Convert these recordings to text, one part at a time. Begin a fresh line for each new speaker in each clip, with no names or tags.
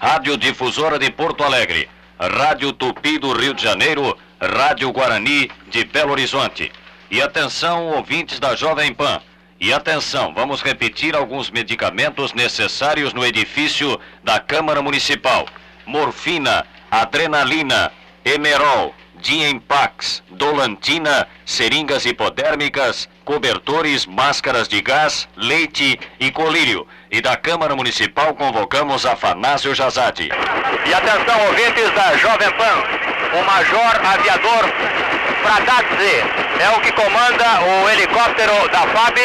Rádio Difusora de Porto Alegre, Rádio Tupi do Rio de Janeiro, Rádio Guarani de Belo Horizonte. E atenção, ouvintes da Jovem Pan. E atenção, vamos repetir alguns medicamentos necessários no edifício da Câmara Municipal: morfina, adrenalina, emerol, Diempax, Dolantina, seringas hipodérmicas, cobertores, máscaras de gás, leite e colírio. E da Câmara Municipal convocamos Afanásio Jazade.
E atenção, ouvintes da Jovem Pan, o Major Aviador Fradazzi é o que comanda o helicóptero da FAB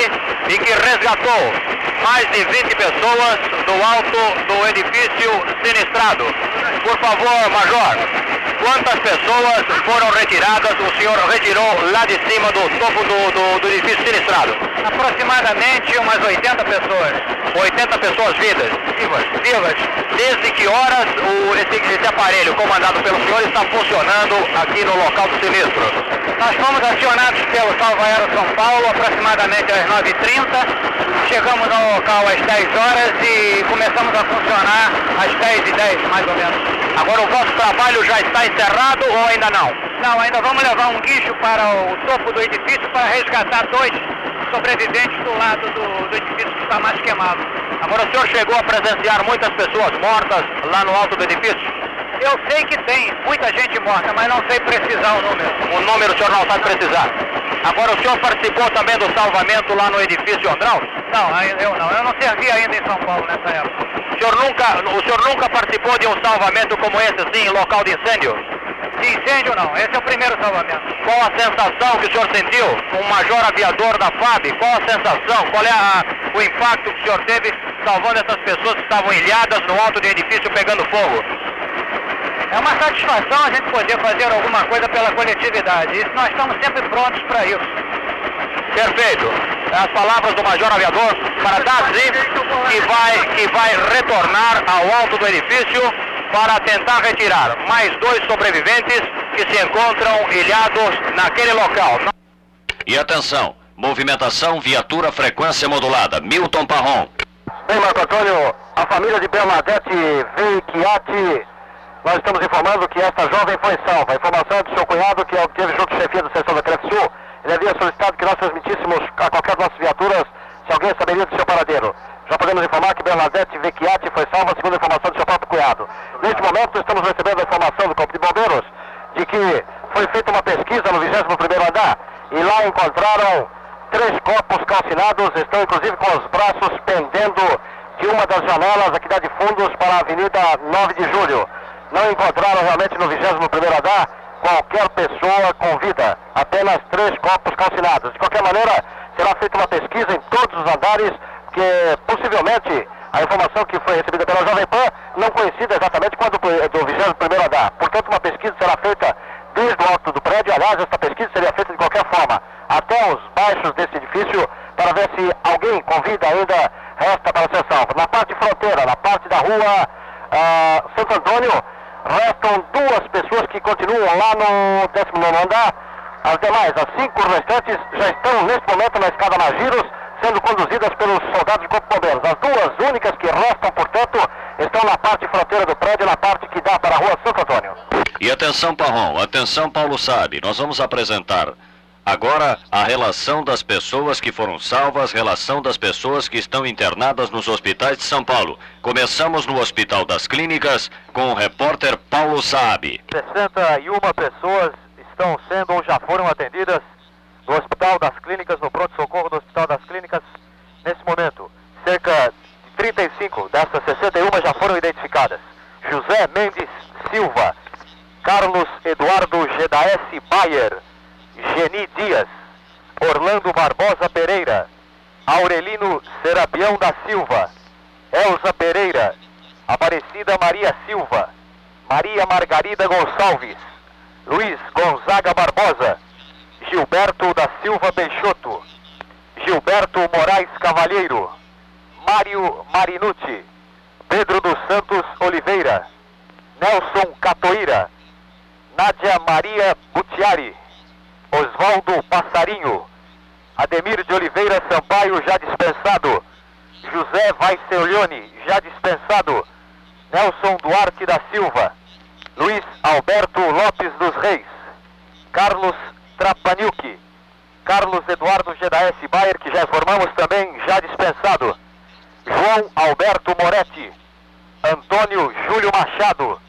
e que resgatou mais de 20 pessoas do alto do edifício sinistrado. Por favor, Major, quantas pessoas foram retiradas, o senhor retirou lá de cima do topo do, do, do edifício sinistrado?
Aproximadamente umas 80 pessoas.
80 pessoas vivas.
Vivas.
Vivas. Desde que horas o, esse, esse aparelho comandado pelo senhor está funcionando aqui no local do sinistro?
Nós fomos acionados pelo Salvo Aero São Paulo aproximadamente às 9h30. Chegamos ao local às 10 horas e começamos a funcionar às 10h10, mais ou menos.
Agora o vosso trabalho já está encerrado ou ainda não?
Não, ainda vamos levar um guincho para o topo do edifício para resgatar dois sobreviventes do lado do, do edifício que está mais queimado.
Agora o senhor chegou a presenciar muitas pessoas mortas lá no alto do edifício?
Eu sei que tem muita gente morta, mas não sei precisar o número.
O número o senhor não sabe precisar. Agora o senhor participou também do salvamento lá no edifício Andral?
Não, eu não. Eu não servi ainda em São Paulo nessa época.
O senhor nunca, o senhor nunca participou de um salvamento como esse, assim, em local de incêndio?
De incêndio não, esse é o primeiro salvamento.
Qual a sensação que o senhor sentiu? Um major aviador da FAB, qual a sensação? Qual é a, o impacto que o senhor teve salvando essas pessoas que estavam ilhadas no alto de um edifício pegando fogo?
É uma satisfação a gente poder fazer alguma coisa pela coletividade. Isso nós estamos sempre prontos para isso.
Perfeito. As palavras do Major Aviador para Dazi, que vai, que vai retornar ao alto do edifício para tentar retirar mais dois sobreviventes que se encontram ilhados naquele local.
E atenção, movimentação viatura frequência modulada. Milton Parron.
Bem, Marco Antônio, a família de Bernadette Veichiati, nós estamos informando que esta jovem foi salva. A informação é do seu cunhado, que obteve junto à chefia da seção da Sul. Ele havia solicitado que nós transmitíssemos a qualquer das nossas viaturas se alguém saberia do seu paradeiro. Já podemos informar que Bernadette Vecchiati foi salva segundo a informação do seu próprio cunhado. Neste momento, estamos recebendo a informação do Corpo de Bombeiros de que foi feita uma pesquisa no 21º andar e lá encontraram três corpos calcinados, estão inclusive com os braços pendendo de uma das janelas aqui da de fundos para a Avenida 9 de Julho. Não encontraram realmente no 21º andar qualquer pessoa com vida, apenas três corpos calcinados. De qualquer maneira, será feita uma pesquisa em todos os andares porque possivelmente a informação que foi recebida pela Jovem Pan não coincide exatamente com a do, do 21 andar. Portanto, uma pesquisa será feita desde o alto do prédio. Aliás, essa pesquisa seria feita de qualquer forma até os baixos desse edifício para ver se alguém com vida ainda resta para ser salvo. Na parte fronteira, na parte da rua uh, Santo Antônio, restam duas pessoas que continuam lá no 19 andar. As demais, as cinco restantes, já estão neste momento na escada Magiros sendo conduzidas pelos soldados do Corpo de Bombeiros. As duas únicas que restam, portanto, estão na parte fronteira do prédio, na parte que dá para a rua Santo Antônio.
E atenção, Parrom, atenção, Paulo Sabe, nós vamos apresentar agora a relação das pessoas que foram salvas, relação das pessoas que estão internadas nos hospitais de São Paulo. Começamos no Hospital das Clínicas com o repórter Paulo Sabe.
61 pessoas estão sendo ou já foram atendidas no Hospital das Clínicas, no pronto-socorro do Hospital das Clínicas, nesse momento. Cerca de 35 dessas 61 já foram identificadas. José Mendes Silva, Carlos Eduardo Gedaes Bayer, Geni Dias, Orlando Barbosa Pereira, Aurelino Serapião da Silva, Elza Pereira, Aparecida Maria Silva, Maria Margarida Gonçalves, Luiz Gonzaga Barbosa, Gilberto da Silva Peixoto, Gilberto Moraes Cavalheiro, Mário Marinucci, Pedro dos Santos Oliveira, Nelson Catoira, Nádia Maria Butiari, Oswaldo Passarinho, Ademir de Oliveira Sampaio, já dispensado, José Vaicelione, já dispensado, Nelson Duarte da Silva, Luiz Alberto Lopes dos Reis, Carlos Trapaniuki, Carlos Eduardo Gedaes Bayer, que já informamos também, já dispensado, João Alberto Moretti, Antônio Júlio Machado,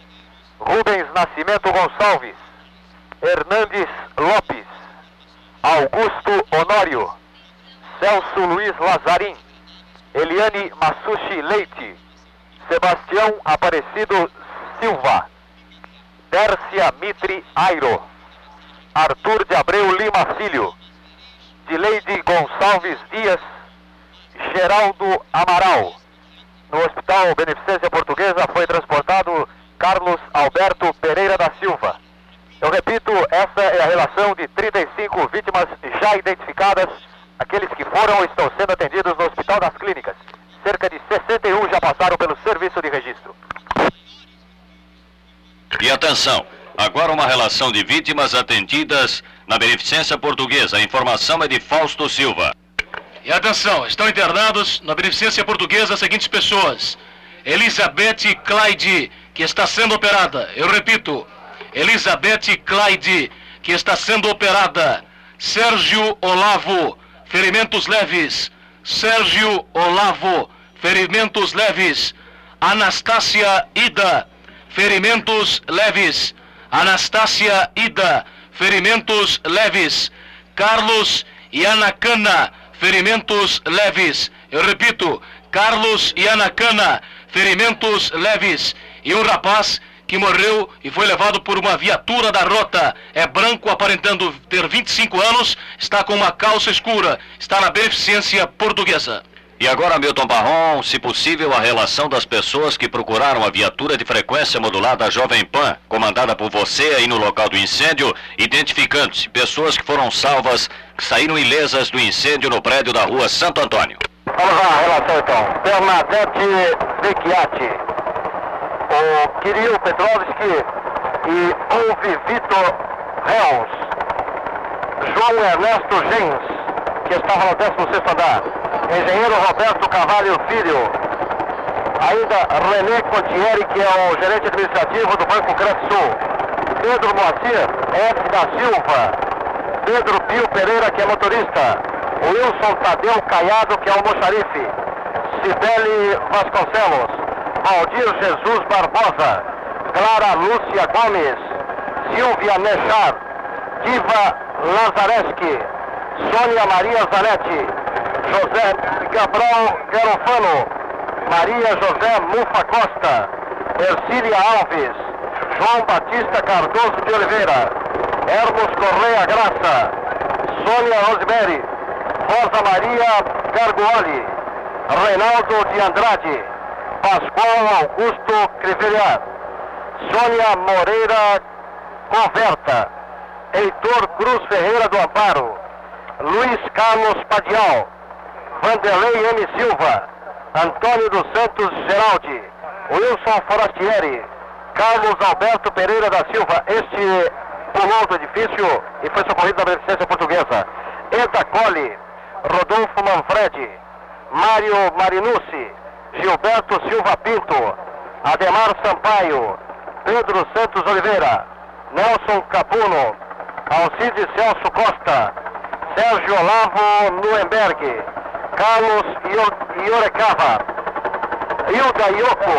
Rubens Nascimento Gonçalves, Hernandes Lopes, Augusto Honório, Celso Luiz Lazarim, Eliane Massushi Leite, Sebastião Aparecido Silva, Dércia Mitre Airo, Arthur de Abreu Lima Filho, Dileide Gonçalves Dias, Geraldo Amaral. No Hospital Beneficência Portuguesa foi transportado Carlos Alberto Pereira da Silva. Eu repito, essa é a relação de 35 vítimas já identificadas, aqueles que foram ou estão sendo atendidos no Hospital das Clínicas. Cerca de 61 já passaram pelo serviço de registro.
E atenção, agora uma relação de vítimas atendidas na Beneficência Portuguesa. A informação é de Fausto Silva.
E atenção, estão internados na Beneficência Portuguesa as seguintes pessoas. Elizabeth Clyde, que está sendo operada. Eu repito, Elizabeth Clyde, que está sendo operada. Sérgio Olavo, ferimentos leves. Sérgio Olavo, ferimentos leves. Anastácia Ida, ferimentos leves. Anastácia Ida, ferimentos leves. Carlos Yanacana, ferimentos leves. Eu repito, Carlos Yanacana, ferimentos leves. E um rapaz que morreu e foi levado por uma viatura da rota. É branco, aparentando ter 25 anos, está com uma calça escura, está na beneficência portuguesa.
E agora, Milton Barron, se possível, a relação das pessoas que procuraram a viatura de frequência modulada Jovem Pan, comandada por você aí no local do incêndio, identificando-se pessoas que foram salvas, que saíram ilesas do incêndio no prédio da rua Santo Antônio.
Vamos lá, a relação então. Bernadette Vecchiati, o Kirill Petrovski e Ouve Vitor Reus, João Ernesto Gens, que estava no 16º andar, engenheiro Roberto Carvalho Filho, ainda René Contieri, que é o gerente administrativo do Banco Sul, Pedro Moacir F. da Silva, Pedro Pio Pereira, que é motorista, Wilson Tadeu Caiado, que é o mocharife, Cibele Vasconcelos, Valdir Jesus Barbosa, Clara Lúcia Gomes, Silvia Nechar, Diva Lazareski, Sônia Maria Zanetti, José Cabral Garofano, Maria José Mufa Costa, Ercília Alves, João Batista Cardoso de Oliveira, Hermos Correia Graça, Sônia Rosemary, Rosa Maria Garguoli, Reinaldo de Andrade, Pascoal Augusto Crivellar, Sônia Moreira Converta, Heitor Cruz Ferreira do Amparo, Luiz Carlos Padial, Vanderlei M. Silva, Antônio dos Santos Geraldi, Wilson Forastieri, Carlos Alberto Pereira da Silva, este pulou do edifício e foi socorrido da Beneficência Portuguesa, Eda Colli, Rodolfo Manfredi, Mário Marinucci, Gilberto Silva Pinto, Ademar Sampaio, Pedro Santos Oliveira, Nelson Capuno, Alcides Celso Costa, Sérgio Olavo Nuemberg, Carlos Iorecava, Hilda Ioko,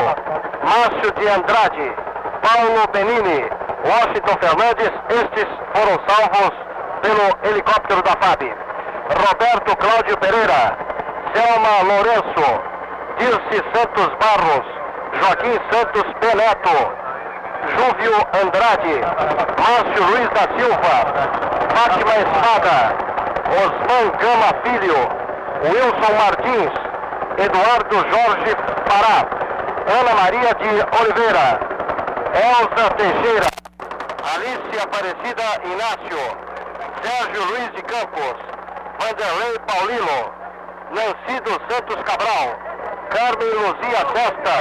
Márcio de Andrade, Paulo Benini, Washington Fernandes, estes foram salvos pelo helicóptero da FAB. Roberto Cláudio Pereira, Selma Lourenço, Dirce Santos Barros, Joaquim Santos Peneto, Júvio Andrade, Márcio Luiz da Silva, Fátima Espada, Osman Gama Filho, Wilson Martins, Eduardo Jorge Pará, Ana Maria de Oliveira, Elza Teixeira, Alice Aparecida Inácio, Sérgio Luiz de Campos, Vanderlei Paulino, Nancy dos Santos Cabral, Carmen Luzia Testa,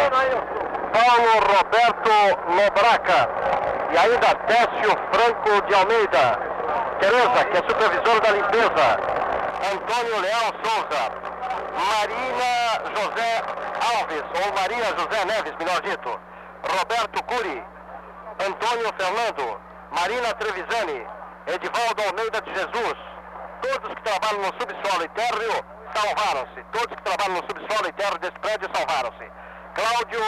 Paulo Roberto Lobraca e ainda Técio Franco de Almeida, Tereza, que é supervisora da limpeza, Antônio Leal Souza, Marina José Alves, ou Maria José Neves, melhor dito, Roberto Curi, Antônio Fernando, Marina Trevisani, Edivaldo Almeida de Jesus. Todos que trabalham no subsolo e térreo salvaram-se. Todos que trabalham no subsolo e térreo desse prédio salvaram-se. Cláudio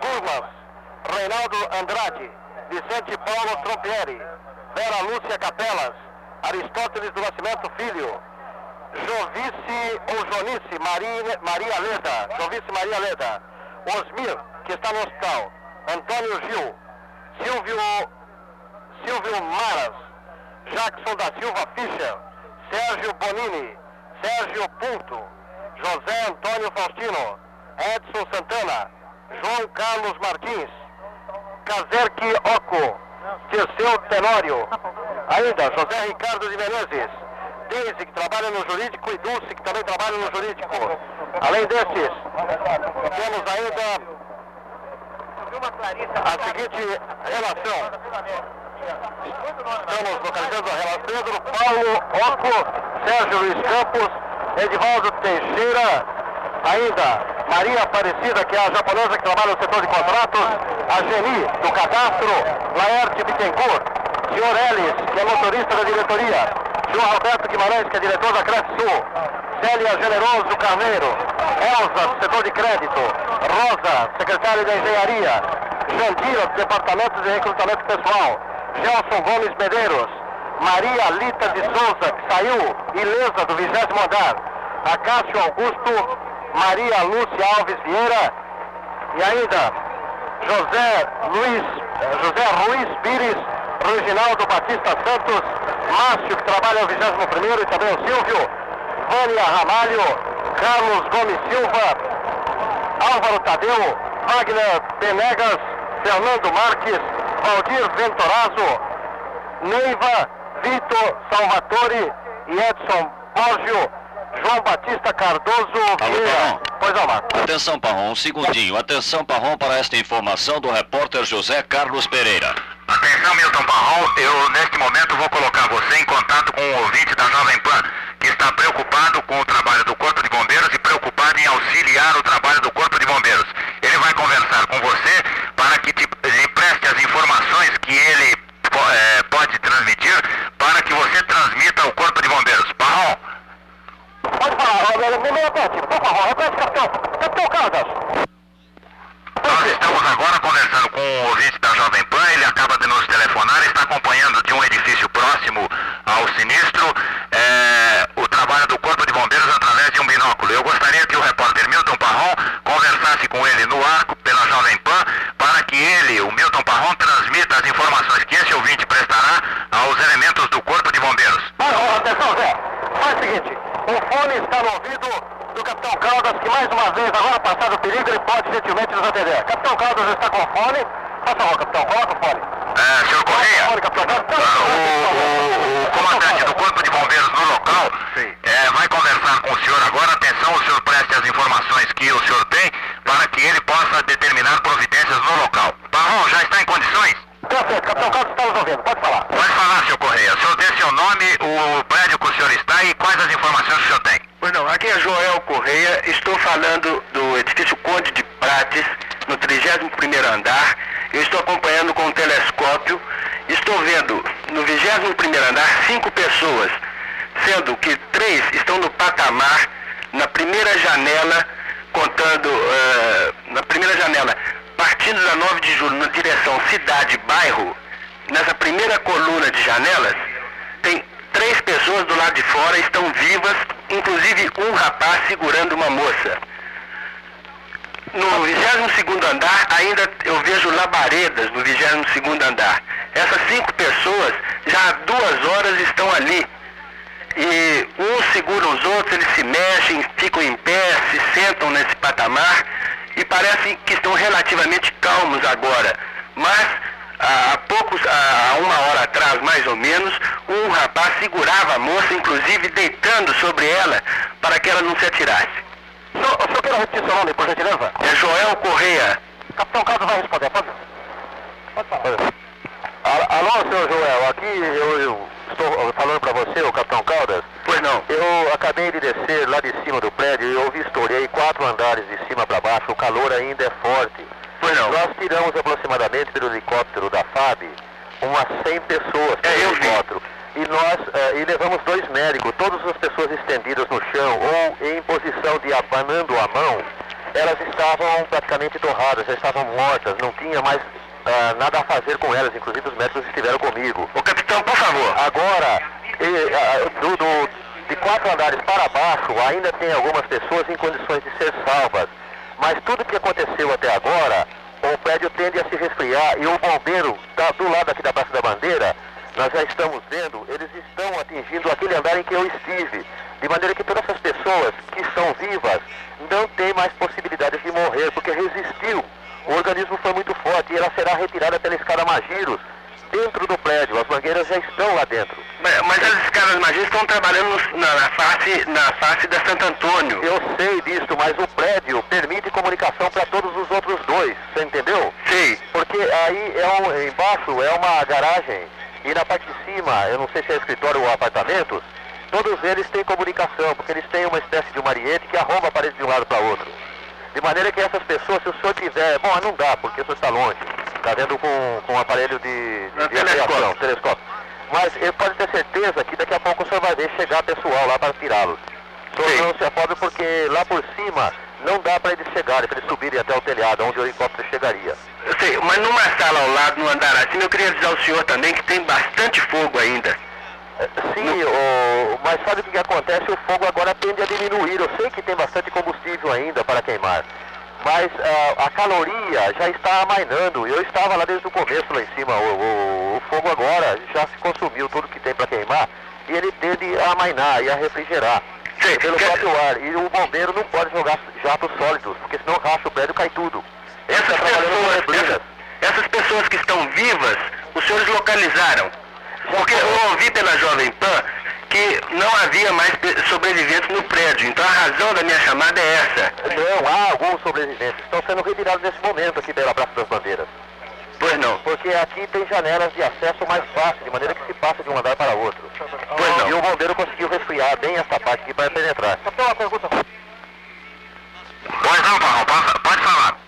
Gurmas, Reinaldo Andrade, Vicente Paulo Trompieri, Vera Lúcia Capelas, Aristóteles do Nascimento Filho, Jovice ou Jonice Maria, Maria Leda, Jovice Maria Leda, Osmir, que está no hospital, Antônio Gil, Silvio, Silvio Maras, Jackson da Silva Fischer, Sérgio Bonini, Sérgio Punto, José Antônio Faustino, Edson Santana, João Carlos Martins, Kazerki Oco, Dirceu Tenório, ainda José Ricardo de Menezes, Deise, que trabalha no jurídico, e Dulce, que também trabalha no jurídico. Além desses, temos ainda a seguinte relação. Estamos localizando a relação Pedro Paulo Oco, Sérgio Luiz Campos, Edivaldo Teixeira, ainda Maria Aparecida, que é a japonesa que trabalha no setor de contratos, a Geni, do cadastro, Laerte Bittencourt, senhor Ellis, que é motorista da diretoria, João Roberto Guimarães, que é diretor da Sul, Célia Generoso Carneiro, Elza, setor de crédito, Rosa, secretária da engenharia, Jandira, departamento de recrutamento pessoal, Gelson Gomes Medeiros, Maria Lita de Souza, que saiu ilesa do vigésimo andar, Acácio Augusto, Maria Lúcia Alves Vieira. E ainda José Luiz, José Ruiz Pires, Reginaldo Batista Santos, Márcio, que trabalha no 21 e também o Silvio, Vânia Ramalho, Carlos Gomes Silva, Álvaro Tadeu, Wagner Benegas, Fernando Marques, Valdir Ventorazo, Neiva, Vitor Salvatore e Edson Borgio, João Batista Cardoso Vieira. Pois não, Marcos.
Atenção, Parrom, um segundinho. Atenção, Parrom, para esta informação do repórter José Carlos Pereira.
Atenção, Milton Parrol, eu neste momento vou colocar você em contato com o ouvinte da Jovem Pan, que está preocupado com o trabalho do Corpo de Bombeiros e preocupado em auxiliar o trabalho do Corpo de Bombeiros. Ele vai conversar com você para que te, lhe preste as informações que ele eh, pode transmitir para que você transmita ao Corpo de Bombeiros. Parrol,
Pode falar, me repete, por favor, repete, capitão. Capitão Caldas.
Nós estamos agora conversando com o ouvinte da Jovem Pan, ele acaba de nos telefonar, está acompanhando de um edifício próximo ao sinistro eh, o trabalho do Corpo de Bombeiros através de um binóculo. Eu gostaria que o repórter Milton Parron conversasse com ele no arco pela Jovem Pan para que ele, o Milton Parron, transmita as informações que esse ouvinte prestará aos elementos do Corpo de Bombeiros.
Olha, atenção, Zé. Faz o seguinte, o fone está no ouvido do Capitão Caldas, que mais uma vez, agora passado o perigo, ele pode gentilmente nos atender. Capitão Caldas está com fone. Por favor, Capitão, coloca o fone.
Eh, senhor Correia?
Fone, Capitão Caldas.
Ah, o, o- o comandante do Corpo de Bombeiros no local eh, vai conversar com o senhor agora. Atenção, o senhor preste as informações que o senhor tem para que ele possa determinar providências no local. Barron, já está em condições?
Perfeito, Capitão Caldas está nos ouvindo, pode falar.
Pode falar, senhor Correia. O senhor dê seu nome, o prédio que o senhor está e quais as informações que o senhor tem.
Pois não, aqui é Joel Correia, estou falando do edifício Conde de Prates, no 31º andar. Eu estou acompanhando com um telescópio, estou vendo no 21º andar cinco pessoas, sendo que três estão no patamar, na primeira janela, contando, eh, na primeira janela, partindo da 9 de julho na direção cidade-bairro, nessa primeira coluna de janelas, tem três pessoas do lado de fora, estão vivas, inclusive um rapaz segurando uma moça. No 22º andar, ainda eu vejo labaredas no 22º andar. Essas cinco pessoas já há duas horas estão ali. E uns seguram os outros, eles se mexem, ficam em pé, se sentam nesse patamar e parecem que estão relativamente calmos agora. Mas há poucos, há uma hora atrás mais ou menos, um rapaz segurava a moça, inclusive deitando sobre ela para que ela não se atirasse.
O senhor, o senhor quer repetir seu nome, por gentileza?
É Joel Correia.
Capitão Caldas vai responder, pode? Pode falar. Al- Alô, senhor Joel, aqui eu, eu estou falando para você, o Capitão Caldas.
Pois não.
Eu acabei de descer lá de cima do prédio e eu vistoriei quatro andares de cima para baixo. O calor ainda é forte.
Pois não.
Nós tiramos aproximadamente pelo helicóptero da FAB umas 100 pessoas
É,
pelo
vi.
helicóptero. E nós eh, e levamos dois médicos, todas as pessoas estendidas no chão ou em posição de abanando a mão, elas estavam praticamente torradas, já estavam mortas, não tinha mais ah, nada a fazer com elas, inclusive os médicos estiveram comigo.
Ô capitão, por favor.
Agora, e, ah, do- do- de quatro andares para baixo, ainda tem algumas pessoas em condições de ser salvas. Mas tudo que aconteceu até agora, o prédio tende a se resfriar e o bombeiro, tá do lado aqui da Praça da Bandeira, nós já estamos vendo, eles estão atingindo aquele andar em que eu estive. De maneira que todas essas pessoas que estão vivas não têm mais possibilidades de morrer, porque resistiu. O organismo foi muito forte e ela será retirada pela escada Magiros dentro do prédio. As mangueiras já estão lá dentro.
Mas, as escadas magias estão trabalhando na, na face, na face da Santo Antônio.
Eu sei disso, mas o prédio permite comunicação para todos os outros dois. Você entendeu?
Sei.
Porque aí é um, embaixo é uma garagem e na parte de cima, eu não sei se é escritório ou apartamentos, todos eles têm comunicação, porque eles têm uma espécie de mariete que arromba a parede de um lado para outro. De maneira que essas pessoas, se o senhor tiver, bom, não dá, porque o senhor está longe, está vendo com, com um aparelho de, de,
É,
de
telescópio.
aviação, telescópio. Mas ele pode ter certeza que daqui a pouco o senhor vai ver chegar pessoal lá para tirá-los. O senhor não se afobe porque lá por cima não dá para eles chegarem, para eles subirem até o telhado, onde o helicóptero chegaria.
Eu sei, mas numa sala ao lado, no andar acima, eu queria avisar o senhor também que tem bastante fogo ainda.
Sim, o- mas sabe o que, que acontece? O fogo agora tende a diminuir. Eu sei que tem bastante combustível ainda para queimar, mas ah, a caloria já está amainando. Eu estava lá desde o começo lá em cima. O, o- o fogo agora já se consumiu tudo que tem para queimar e ele tende a amainar e a refrigerar
Sei,
pelo
quer-
próprio ar. E o bombeiro não pode jogar jatos sólidos, porque senão racha o prédio e cai tudo.
Essas
com
pessoas, essas, essas pessoas que estão vivas, os senhores localizaram. Porque eu ouvi pela Jovem Pan que não havia mais sobreviventes no prédio. Então a razão da minha chamada é essa.
Não, há alguns sobreviventes. Estão sendo retirados nesse momento aqui pela Praça das Bandeiras.
Pois não.
Porque aqui tem janelas de acesso mais fácil, de maneira que se passa de um andar para outro.
Pois não.
E o bombeiro conseguiu resfriar bem essa parte aqui para penetrar. Só tem uma pergunta.
Pois não, Paulo, pode falar.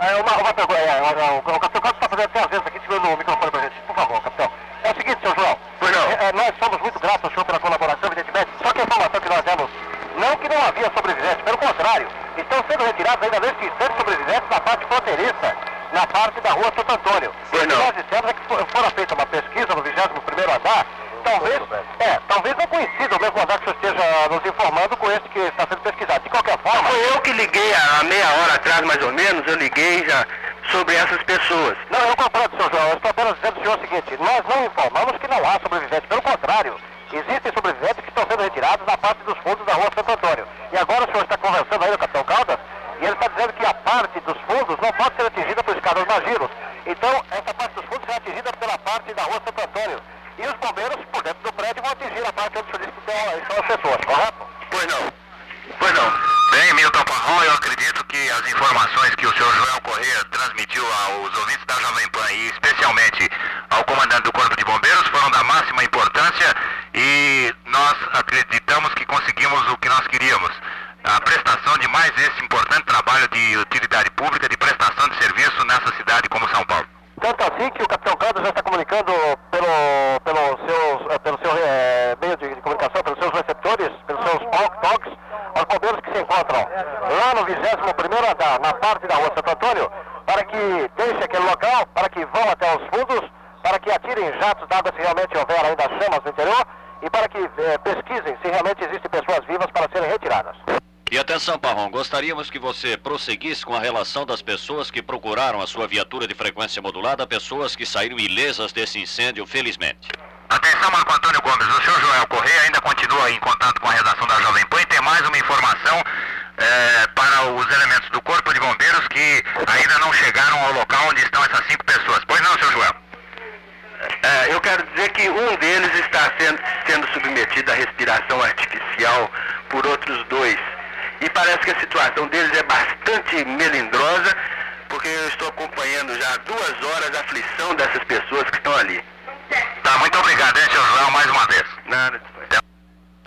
É, uma, uma pergunta. É, o, o, o capitão Carlos está fazendo três vezes aqui, tirando o microfone para gente. Por favor, capitão. É o seguinte, seu João.
Pois não.
É, é, nós somos muito gratos ao senhor pela colaboração, evidentemente. Só que a informação que nós demos, não que não havia sobreviventes, pelo contrário, estão sendo retirados ainda neste instante sobreviventes na parte fronteiriça, na parte da rua Santo Antônio.
Pois
O que
não.
nós dissemos é que fo- fora feita uma pesquisa no 21º andar, talvez, é, talvez não coincida o mesmo andar que o senhor esteja nos informando com esse que está sendo pesquisado. De qualquer forma...
Foi eu que liguei há meia hora atrás, mais ou menos, eu liguei já sobre essas pessoas.
Não, eu compreendo, senhor João. Eu estou apenas dizendo ao senhor o seguinte: nós não informamos que não há sobreviventes. Pelo contrário, existem sobreviventes que estão sendo retirados na parte dos fundos da rua Santo Antônio. E agora o senhor está conversando aí com o capitão Caldas e ele está dizendo que a parte dos fundos não pode ser atingida por escadas magiros. Então, essa parte dos fundos é atingida pela parte da rua Santo Antônio. E os bombeiros, por dentro do prédio, vão atingir a parte onde o senhor disse que estão as pessoas, correto?
Pois não. Pois não. Bem, Milton Parron, eu acredito que as informações que o senhor Joel Corrêa transmitiu aos ouvintes da Jovem Pan e especialmente ao comandante do Corpo de Bombeiros foram da máxima importância e nós acreditamos que conseguimos o que nós queríamos. A prestação de mais esse importante trabalho de utilidade pública, de prestação de serviço nessa cidade como São Paulo.
Tanto assim que o capitão Caldas já está comunicando pelo, pelo, seus, eh, pelo seu eh, meio de, de comunicação, pelos seus receptores, pelos seus walk talks, aos bombeiros que se encontram lá no 21º andar, na parte da rua Santo Antônio, para que deixem aquele local, para que vão até os fundos, para que atirem jatos d'água se realmente houver ainda chamas no interior e para que eh, pesquisem se realmente existem pessoas vivas para serem retiradas.
E atenção, Parron, gostaríamos que você prosseguisse com a relação das pessoas que procuraram a sua viatura de frequência modulada, pessoas que saíram ilesas desse incêndio, felizmente.
Atenção, Marco Antônio Gomes. O senhor Joel Correia ainda continua em contato com a redação da Jovem Pan e tem mais uma informação eh, para os elementos do Corpo de Bombeiros que ainda não chegaram ao local onde estão essas cinco pessoas. Pois não, senhor Joel? É, eu quero dizer que um deles está sendo, sendo submetido à respiração artificial por outros dois. E parece que a situação deles é bastante melindrosa, porque eu estou acompanhando já há duas horas a aflição dessas pessoas que estão ali. Tá, muito obrigado, hein, senhor Joel, mais uma vez. Nada.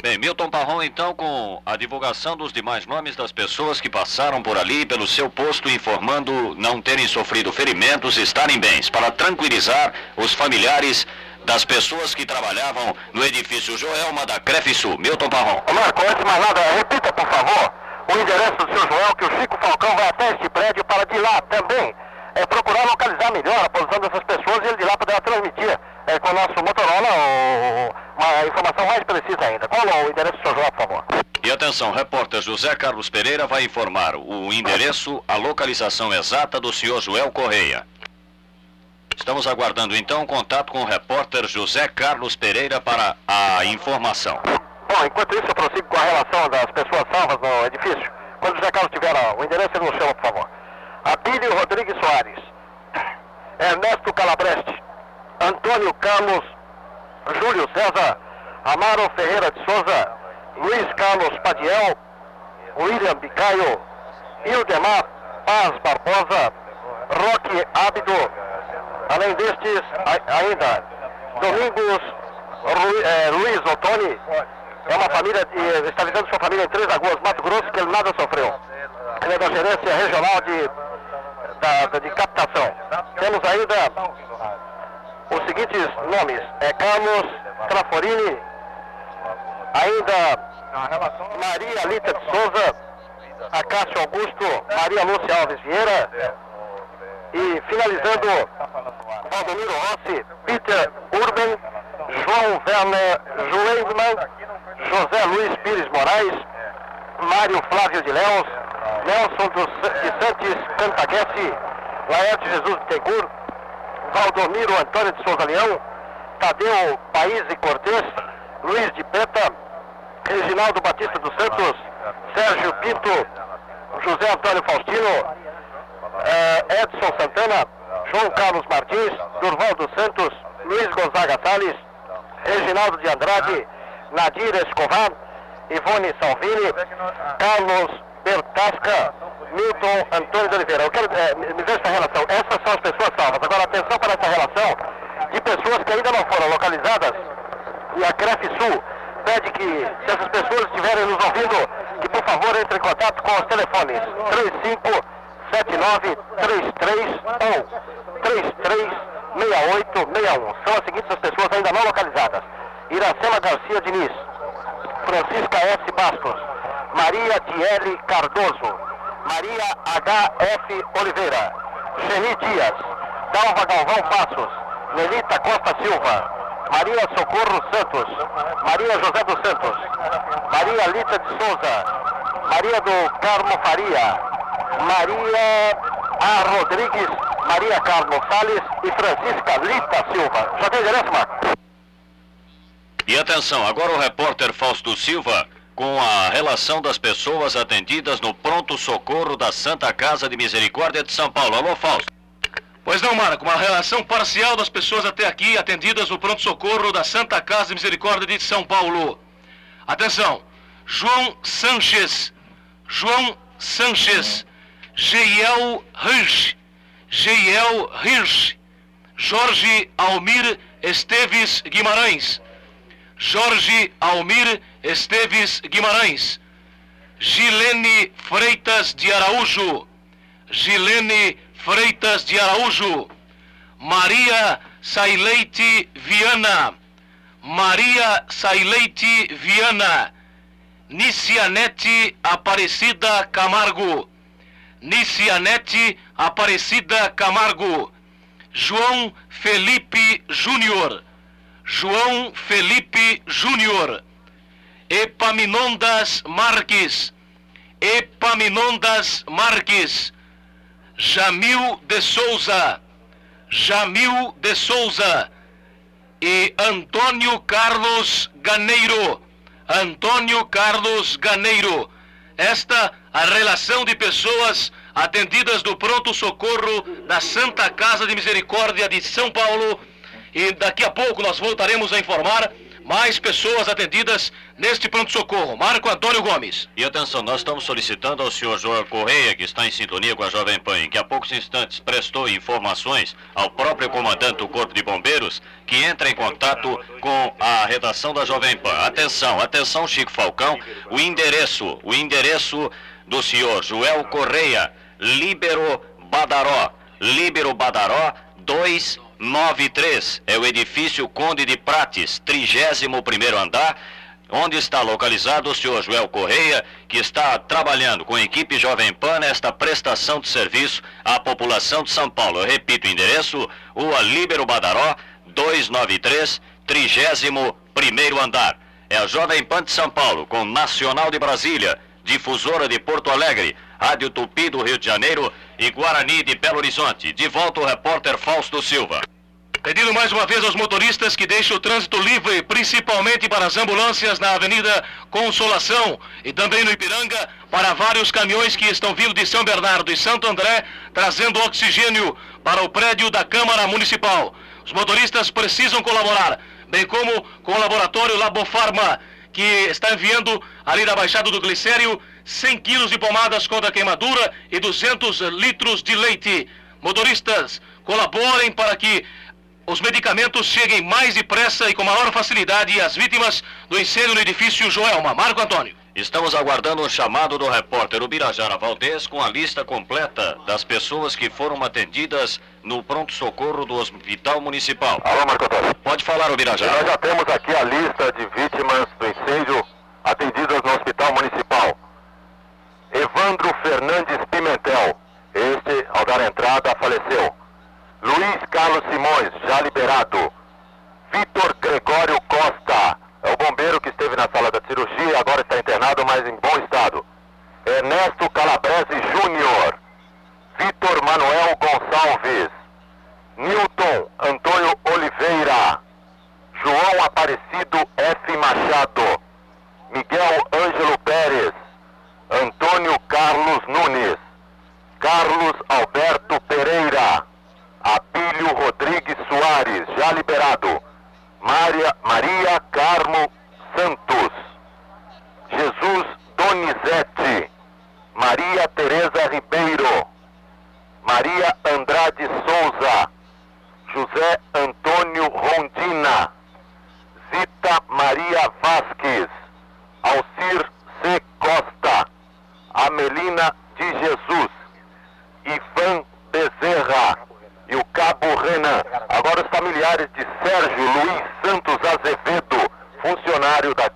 Bem, Milton Parron, então, com a divulgação dos demais nomes das pessoas que passaram por ali pelo seu posto, informando não terem sofrido ferimentos e estarem bens, para tranquilizar os familiares das pessoas que trabalhavam no edifício Joelma da Crefisul. Milton Parron.
Marco, antes de mais nada, repita, por favor, o endereço do seu Joel, que o Chico Falcão vai até este prédio para de lá também é, procurar localizar melhor a posição dessas pessoas e ele de lá poderá transmitir é, com o nosso Motorola o, uma informação mais precisa ainda. Qual é o endereço do seu Joel, por favor?
E atenção, repórter José Carlos Pereira vai informar o endereço, a localização exata do senhor Joel Correia. Estamos aguardando então contato com o repórter José Carlos Pereira para a informação.
Bom, enquanto isso eu prossigo com a relação das pessoas salvas no edifício. Quando o José Carlos tiver o endereço, ele nos chama, por favor. Abílio Rodrigues Soares, Ernesto Calabreste, Antônio Carlos, Júlio César, Amaro Ferreira de Souza, Luiz Carlos Padiel, William Bicaio, Ildemar Paz Barbosa, Roque Ábido, além destes, ainda, Domingos é, Luiz Ottoni, é uma família, de, está vivendo sua família em Três Lagoas, Mato Grosso, que ele nada sofreu. Ele é da gerência regional de, da, de captação. Temos ainda os seguintes nomes, é Carlos Traforini, ainda Maria Alita de Souza, Acácio Augusto, Maria Lúcia Alves Vieira e finalizando Valdomiro Rossi, Peter Urban, João Werner Juleidman, José Luiz Pires Moraes, Mário Flávio de Leos, Nelson dos, de Santos Cantaguesse, Laerte Jesus de Tegur, Valdomiro Antônio de Souza Leão, Tadeu País e Cortês, Luiz de Peta, Reginaldo Batista dos Santos, Sérgio Pinto, José Antônio Faustino, eh, Edson Santana, João Carlos Martins, Durval dos Santos, Luiz Gonzaga Salles, Reginaldo de Andrade, Nadir Escovar, Ivone Salvini, Carlos Bertasca, Milton Antônio de Oliveira. Eu quero é, me ver essa relação. Essas são as pessoas salvas. Agora, atenção para essa relação de pessoas que ainda não foram localizadas. E a CREF-Sul pede que, se essas pessoas estiverem nos ouvindo, que por favor entre em contato com os telefones 3579 331 336861. São as seguintes as pessoas ainda não localizadas. Iracema Garcia Diniz, Francisca S. Bastos, Maria Tiele Cardoso, Maria H.F. Oliveira, Geni Dias, Dalva Galvão Passos, Nelita Costa Silva, Maria Socorro Santos, Maria José dos Santos, Maria Lita de Souza, Maria do Carmo Faria, Maria A. Rodrigues, Maria Carmo Salles e Francisca Lita Silva. Já tem endereço, Marco?
E atenção, agora o repórter Fausto Silva com a relação das pessoas atendidas no pronto-socorro da Santa Casa de Misericórdia de São Paulo. Alô, Fausto.
Pois não, Marco, uma relação parcial das pessoas até aqui atendidas no pronto-socorro da Santa Casa de Misericórdia de São Paulo. Atenção, João Sanches, João Sanches, Geiel Hirsch, Geiel Hirsch, Jorge Almir Esteves Guimarães, Jorge Almir Esteves Guimarães, Gilene Freitas de Araújo, Gilene Freitas de Araújo, Maria Saileite Viana, Maria Saileite Viana, Nicianete Aparecida Camargo, Nicianete Aparecida Camargo, João Felipe Júnior, João Felipe Júnior, Epaminondas Marques, Epaminondas Marques, Jamil de Souza, Jamil de Souza. E Antônio Carlos Ganeiro, Antônio Carlos Ganeiro. Esta a relação de pessoas atendidas do pronto socorro da Santa Casa de Misericórdia de São Paulo. E daqui a pouco nós voltaremos a informar mais pessoas atendidas neste pronto-socorro. Marco Antônio Gomes.
E atenção, nós estamos solicitando ao senhor João Correia, que está em sintonia com a Jovem Pan, e que há poucos instantes prestou informações ao próprio comandante do Corpo de Bombeiros, que entra em contato com a redação da Jovem Pan. Atenção, atenção, Chico Falcão, o endereço, o endereço do senhor Joel Correia, Líbero Badaró, Líbero Badaró 293, é o edifício Conde de Prates, 31º andar, onde está localizado o senhor Joel Correia, que está trabalhando com a equipe Jovem Pan nesta prestação de serviço à população de São Paulo. Eu repito o endereço, Rua Líbero Badaró, 293, 31º andar. É a Jovem Pan de São Paulo, com Nacional de Brasília, Difusora de Porto Alegre, Rádio Tupi do Rio de Janeiro e Guarani de Belo Horizonte. De volta o repórter Fausto Silva.
Pedindo mais uma vez aos motoristas que deixem o trânsito livre, principalmente para as ambulâncias na Avenida Consolação e também no Ipiranga, para vários caminhões que estão vindo de São Bernardo e Santo André, trazendo oxigênio para o prédio da Câmara Municipal. Os motoristas precisam colaborar, bem como com o laboratório Labofarma, que está enviando ali da Baixada do Glicério 100 quilos de pomadas contra queimadura e 200 litros de leite. Motoristas, colaborem para que os medicamentos cheguem mais depressa e com maior facilidade às vítimas do incêndio no edifício Joelma. Marco Antônio.
Estamos aguardando o chamado do repórter Ubirajara Valdez com a lista completa das pessoas que foram atendidas no pronto-socorro do Hospital Municipal.
Alô, Marco Antônio.
Pode falar, Ubirajara.
Nós já temos aqui a lista de vítimas do incêndio atendidas no Hospital Municipal. Evandro Fernandes Pimentel, este, ao dar entrada, faleceu. Luiz Carlos Simões, já liberado. Vitor Gregório Costa, é o bombeiro que esteve na sala da cirurgia e agora está internado, mas em bom estado. Ernesto Calabrese Júnior. Vitor Manuel Gonçalves. Newton Antônio Oliveira. João Aparecido F. Machado. Miguel Ângelo Pérez. Antônio Carlos Nunes. Carlos Alberto Pereira. Abílio Rodrigues Soares, já liberado. Maria, Maria Carmo Santos. Jesus Donizete. Maria Tereza Ribeiro. Maria Andrade Souza. José Antônio Rondina. Zita Maria Vasques. Alcir C. Costa. Amelina de Jesus. Ivan Bezerra e o Cabo Renan. Agora os familiares de Sérgio Luiz Santos Azevedo, funcionário da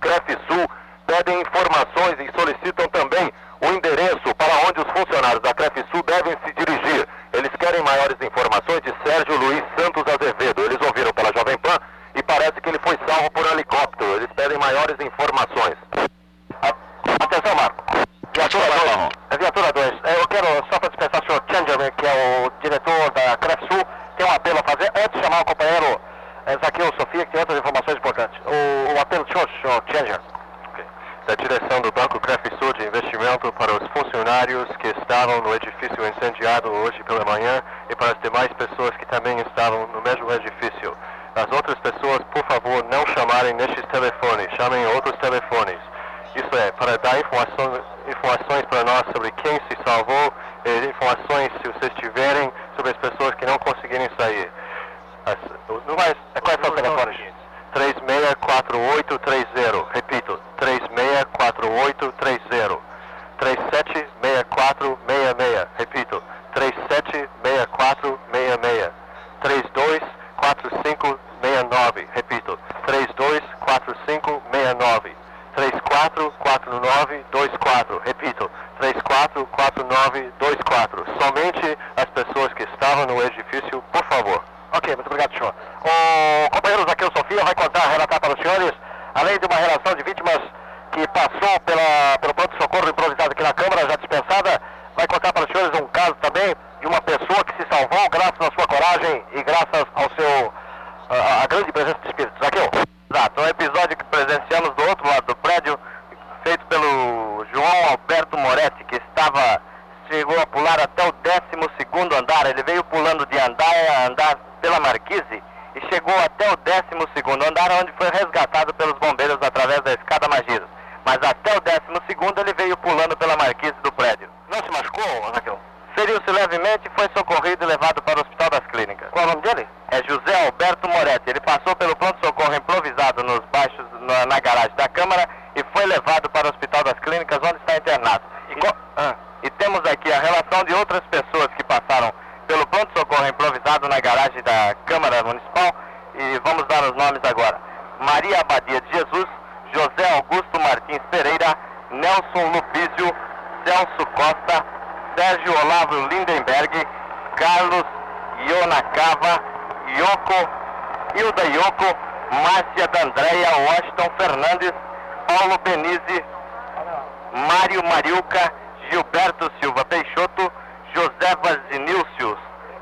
Sul, pedem informações e solicitam também o endereço para onde os funcionários da Sul devem se dirigir. Eles querem maiores informações de Sérgio Luiz Santos Azevedo. Eles ouviram pela Jovem Pan e parece que ele foi salvo por helicóptero. Eles pedem maiores informações. Atenção, Marco. Viatura 2. É viatura 2. Eu quero, só para dispensar o senhor Changerman, que é o diretor da Sul, tem um apelo a fazer antes de chamar o companheiro é, Zaqueu Sofia, que tem outras informações importantes. O, o apelo do senhor, senhor Changer.
Da direção do Banco Sul de Investimento para os funcionários que estavam no edifício incendiado hoje pela manhã e para as demais pessoas que também estavam no mesmo edifício. As outras pessoas, por favor, não chamarem nestes telefones, chamem outros telefones. Isso é, para dar informações, informações para nós sobre quem se salvou, e informações, se vocês tiverem, sobre as pessoas que não conseguirem sair. As, não vai, quais são os telefones? 364830, repito, 364830. 376466, repito, 376466. 324569, repito, 324569. 344924, repito, 344924. Somente as pessoas que estavam no edifício, por favor.
Ok, muito obrigado, senhor. O companheiro Zaqueu Sofia vai contar, relatar para os senhores, além de uma relação de vítimas que passou pela, pelo pronto-socorro improvisado aqui na Câmara, já dispensada, vai contar para os senhores um caso também de uma pessoa que se salvou graças à sua coragem e graças ao seu a, a grande presença de espírito. Zaqueu.
Exato, um episódio que presenciamos do outro lado do prédio, feito pelo João Alberto Moretti, que estava, chegou a pular até o 12 andar. Ele veio pulando de andar a andar pela marquise
e chegou até o 12 andar, onde foi resgatado pelos bombeiros através da escada Magiros. Mas até o 12 ele veio pulando pela marquise do prédio.
Não se machucou, Raquel?
Feriu-se levemente e foi socorrido e levado para o Hospital das Clínicas.
Qual é o nome dele?
É José Alberto Moretti. Ele passou pelo pronto-socorro improvisado nos baixos, na, na, garagem da Câmara e foi levado para o Hospital das Clínicas, onde está internado. E, ah, e temos aqui a relação de outras pessoas que passaram pelo pronto-socorro improvisado na garagem da Câmara Municipal e vamos dar os nomes agora. Maria Abadia de Jesus, José Augusto Martins Pereira, Nelson Lupísio, Celso Costa, Sérgio Olavo Lindenberg, Carlos Ionacava, Yoko, Hilda Yoko, Márcia D'Andrea, Washington Fernandes, Paulo Benise, Mário Mariuca, Gilberto Silva Peixoto, José Vazinilcius,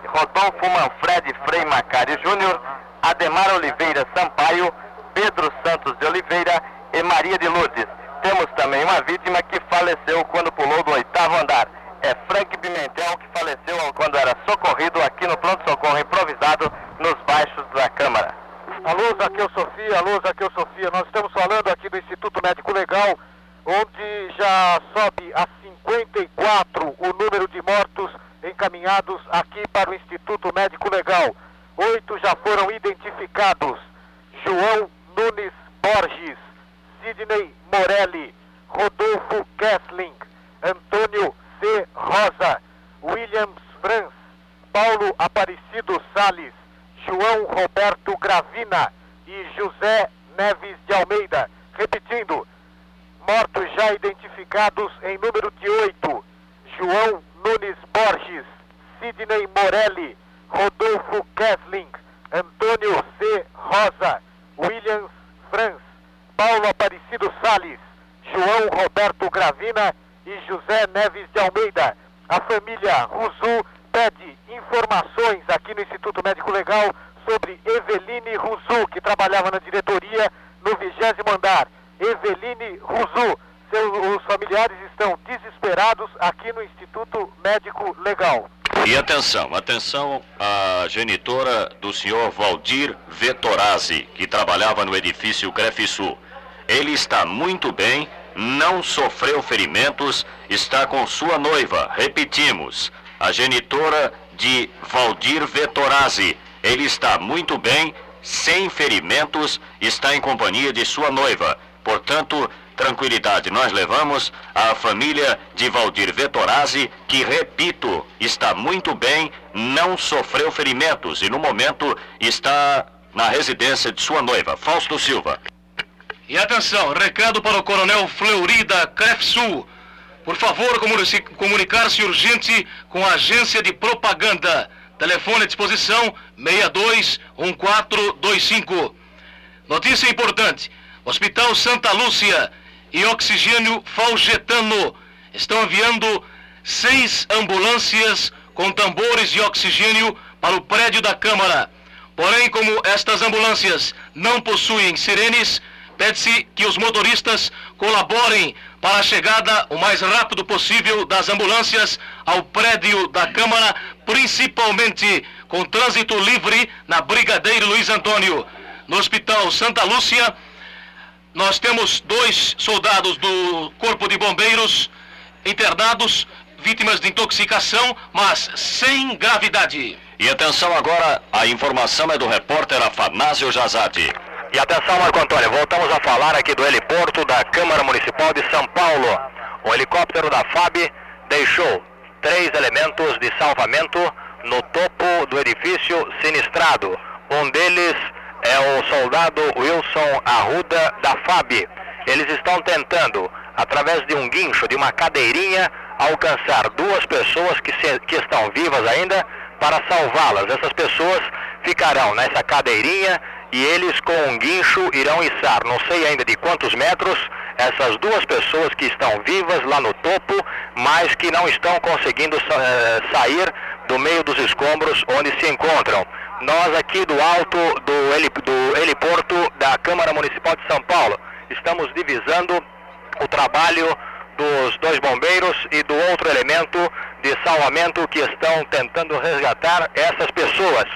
Rodolfo Manfred Frei Macari Júnior, Ademar Oliveira Sampaio, Pedro Santos de Oliveira e Maria de Lourdes. Temos também uma vítima que faleceu quando pulou do oitavo andar. É Frank Pimentel que faleceu quando era socorrido aqui no pronto-socorro improvisado nos baixos da Câmara.
Alô, Zaqueu Sofia, alô, Zaqueu Sofia. Nós estamos falando aqui do Instituto Médico Legal, onde já sobe a 54 o número de mortos encaminhados aqui para o Instituto Médico Legal. Oito já foram identificados. João Nunes Borges, Sidney Morelli, Rodolfo Kessling, Antônio C. Rosa, Williams Franz, Paulo Aparecido Sales, João Roberto Gravina e José Neves de Almeida. Repetindo, mortos já identificados em número de oito. João Nunes Borges, Sidney Morelli, Rodolfo Kessling, Antônio C. Rosa, Williams Franz, Paulo Aparecido Sales, João Roberto Gravina e José Neves de Almeida. A família Ruzu pede informações aqui no Instituto Médico Legal sobre Eveline Ruzu, que trabalhava na diretoria no vigésimo andar. Eveline Ruzu. Seus, os familiares estão desesperados aqui no Instituto Médico Legal.
E atenção, atenção, a genitora do senhor Valdir Vetorazzi, que trabalhava no edifício Crefisul. Ele está muito bem, não sofreu ferimentos, está com sua noiva, repetimos, a genitora de Valdir Vetorazzi. Ele está muito bem, sem ferimentos, está em companhia de sua noiva. Portanto, tranquilidade nós levamos à família de Valdir Vetorazzi, que, repito, está muito bem, não sofreu ferimentos e no momento está na residência de sua noiva, Fausto Silva.
E atenção, recado para o Coronel Fleury da CREFSUL. Por favor, comunicar-se urgente com a agência de propaganda. Telefone à disposição 621425. Notícia importante. Hospital Santa Lúcia e Oxigênio Falgetano estão enviando seis ambulâncias com tambores de oxigênio para o prédio da Câmara. Porém, como estas ambulâncias não possuem sirenes, pede-se que os motoristas colaborem para a chegada o mais rápido possível das ambulâncias ao prédio da Câmara, principalmente com trânsito livre na Brigadeiro Luiz Antônio. No Hospital Santa Lúcia, nós temos dois soldados do Corpo de Bombeiros internados, vítimas de intoxicação, mas sem gravidade.
E atenção agora, a informação é do repórter Afanásio Jazade.
E atenção, Marco Antônio, voltamos a falar aqui do heliporto da Câmara Municipal de São Paulo. O helicóptero da FAB deixou três elementos de salvamento no topo do edifício sinistrado. Um deles é o soldado Wilson Arruda da FAB. Eles estão tentando, através de um guincho, de uma cadeirinha, alcançar duas pessoas que, se, que estão vivas ainda para salvá-las. Essas pessoas ficarão nessa cadeirinha e eles com um guincho irão içar, não sei ainda de quantos metros, essas duas pessoas que estão vivas lá no topo, mas que não estão conseguindo uh, sair do meio dos escombros onde se encontram. Nós aqui do alto do, heli, do heliporto da Câmara Municipal de São Paulo estamos divisando o trabalho dos dois bombeiros e do outro elemento de salvamento que estão tentando resgatar essas pessoas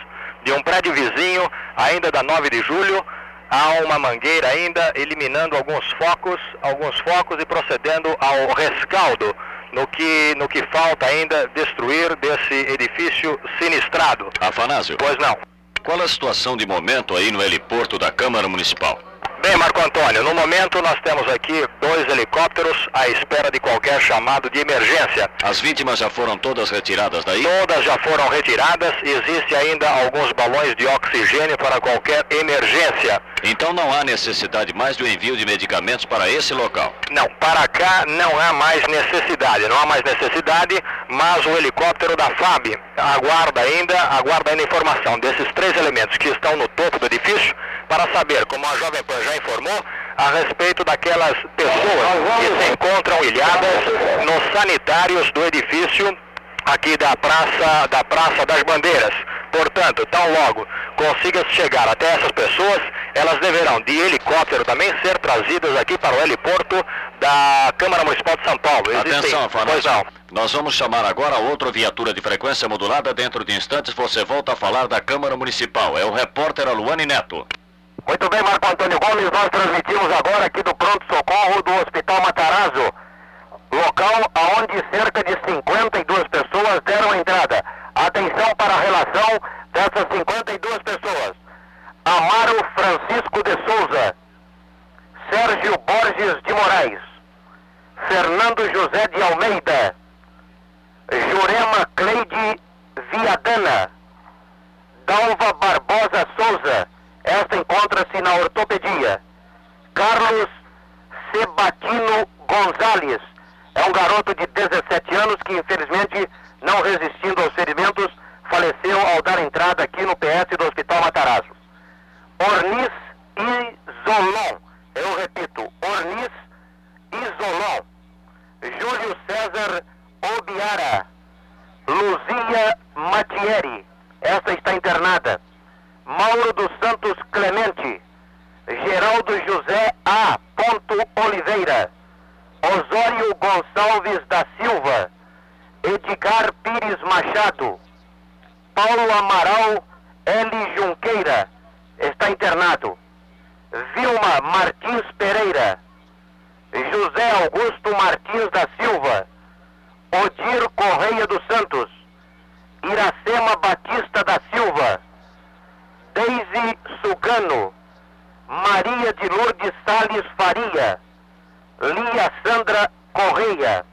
de um prédio vizinho ainda da 9 de julho. Há uma mangueira ainda eliminando alguns focos, alguns focos e procedendo ao rescaldo no que, no que falta ainda destruir desse edifício sinistrado.
Afanásio,
Pois não.
qual a situação de momento aí no heliporto da Câmara Municipal?
Bem, Marco Antônio, no momento nós temos aqui dois helicópteros à espera de qualquer chamado de emergência.
As vítimas já foram todas retiradas daí?
Todas já foram retiradas, existe ainda alguns balões de oxigênio para qualquer emergência.
Então não há necessidade mais do envio de medicamentos para esse local.
Não, para cá não há mais necessidade, não há mais necessidade, mas o helicóptero da FAB aguarda ainda, aguarda ainda informação desses três elementos que estão no topo do edifício para saber, como a Jovem Pan já informou, a respeito daquelas pessoas que se encontram ilhadas nos sanitários do edifício aqui da Praça, da Praça das Bandeiras. Portanto, tão logo consiga chegar até essas pessoas, elas deverão de helicóptero também ser trazidas aqui para o heliporto da Câmara Municipal de São Paulo. Existem-
Atenção,
não.
Nós vamos chamar agora outra viatura de frequência modulada. Dentro de instantes você volta a falar da Câmara Municipal. É o repórter Aluane Neto.
Muito bem, Marco Antônio Gomes, nós transmitimos agora aqui do pronto-socorro do Hospital Matarazzo, local aonde cerca de 52 pessoas deram entrada. Atenção para a relação dessas 52 pessoas. Amaro Francisco de Souza, Sérgio Borges de Moraes, Fernando José de Almeida, Jurema Cleide Viadana, Dalva Barbosa Souza, esta encontra-se na ortopedia. Carlos Sebatino Gonzalez, é um garoto de 17 anos que infelizmente, não resistindo aos ferimentos, faleceu ao dar entrada aqui no PS do Hospital Matarazzo. Ornis Isolon, eu repito, Ornis Isolon, Júlio César Obiara, Luzia Matieri, esta está internada. Mauro dos Santos Clemente, Geraldo José A. Oliveira, Osório Gonçalves da Silva, Edgar Pires Machado, Paulo Amaral L. Junqueira, está internado. Vilma Martins Pereira, José Augusto Martins da Silva, Odir Correia dos Santos, Iracema Batista da Silva, Deise Sugano, Maria de Lourdes Salles Faria, Lia Sandra Correia,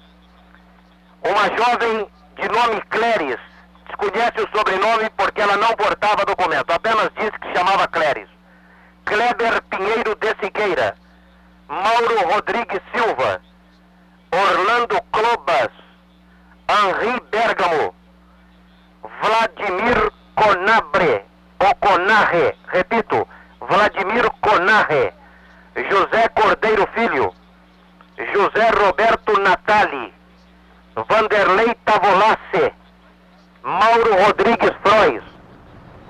uma jovem de nome Cléris, desconhece o sobrenome porque ela não portava documento, apenas disse que chamava Cléris. Kleber Pinheiro de Siqueira, Mauro Rodrigues Silva, Orlando Clobas, Henri Bergamo, Vladimir Conabre, ou Conarre, repito, Vladimir Conarre, José Cordeiro Filho, José Roberto Natali, Vanderlei Tavolace, Mauro Rodrigues Frois,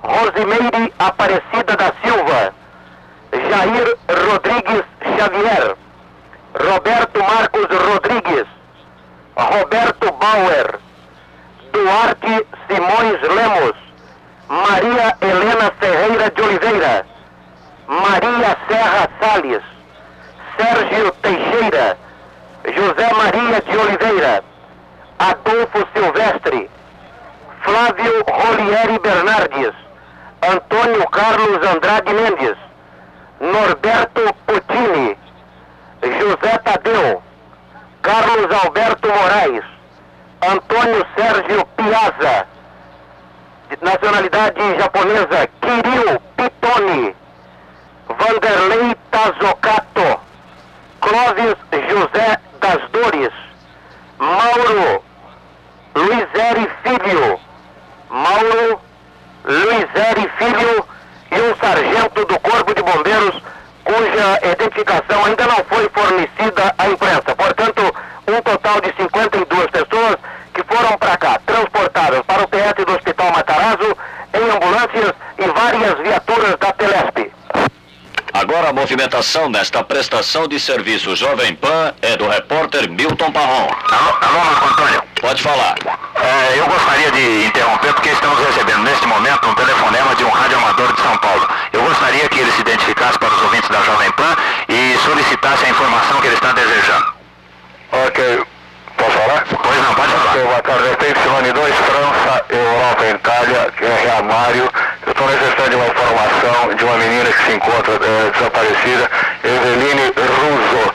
Rosimeire Aparecida da Silva, Jair Rodrigues Xavier, Roberto Marcos Rodrigues, Roberto Bauer, Duarte Simões Lemos, Maria Helena Ferreira de Oliveira, Maria Serra Salles, Sérgio Teixeira, José Maria de Oliveira, Adolfo Silvestre, Flávio Rolieri Bernardes, Antônio Carlos Andrade Mendes, Norberto Potini, José Tadeu, Carlos Alberto Moraes, Antônio Sérgio Piazza, de nacionalidade japonesa, Kirill Pitoni, Vanderlei Tazocato, Clóvis José das Dores, Mauro Luizeri Filho, Mauro Luizeri Filho e um sargento do Corpo de Bombeiros cuja identificação ainda não foi fornecida à imprensa. Portanto, um total de 52 pessoas que foram para cá, transportadas para o PS do Hospital Matarazzo em ambulâncias e várias viaturas da Telesp.
Agora a movimentação nesta prestação de serviço Jovem Pan é do repórter Milton Parron.
Alô, alô Marco Antônio.
Pode falar.
É, eu gostaria de interromper porque estamos recebendo neste momento um telefonema de um radioamador de São
Paulo. Eu gostaria que ele se identificasse para os ouvintes da Jovem Pan e solicitasse a informação que ele está desejando.
Ok. Posso falar?
Pois não, pode falar.
Ok, boa tarde. Tem Simone 2, França, Europa, Itália, é Mário. Eu estou necessitando de uma informação de uma menina que se encontra é, desaparecida, Eveline Russo,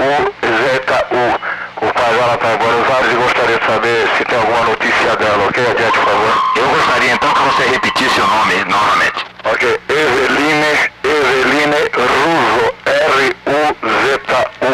R-U-Z-U. O pai dela está em Buenos Aires e gostaria de saber se tem alguma notícia dela, ok? Adiante, por favor.
Eu gostaria então que você repetisse o nome novamente.
Ok, Eveline, Eveline Russo, R-U-Z-U.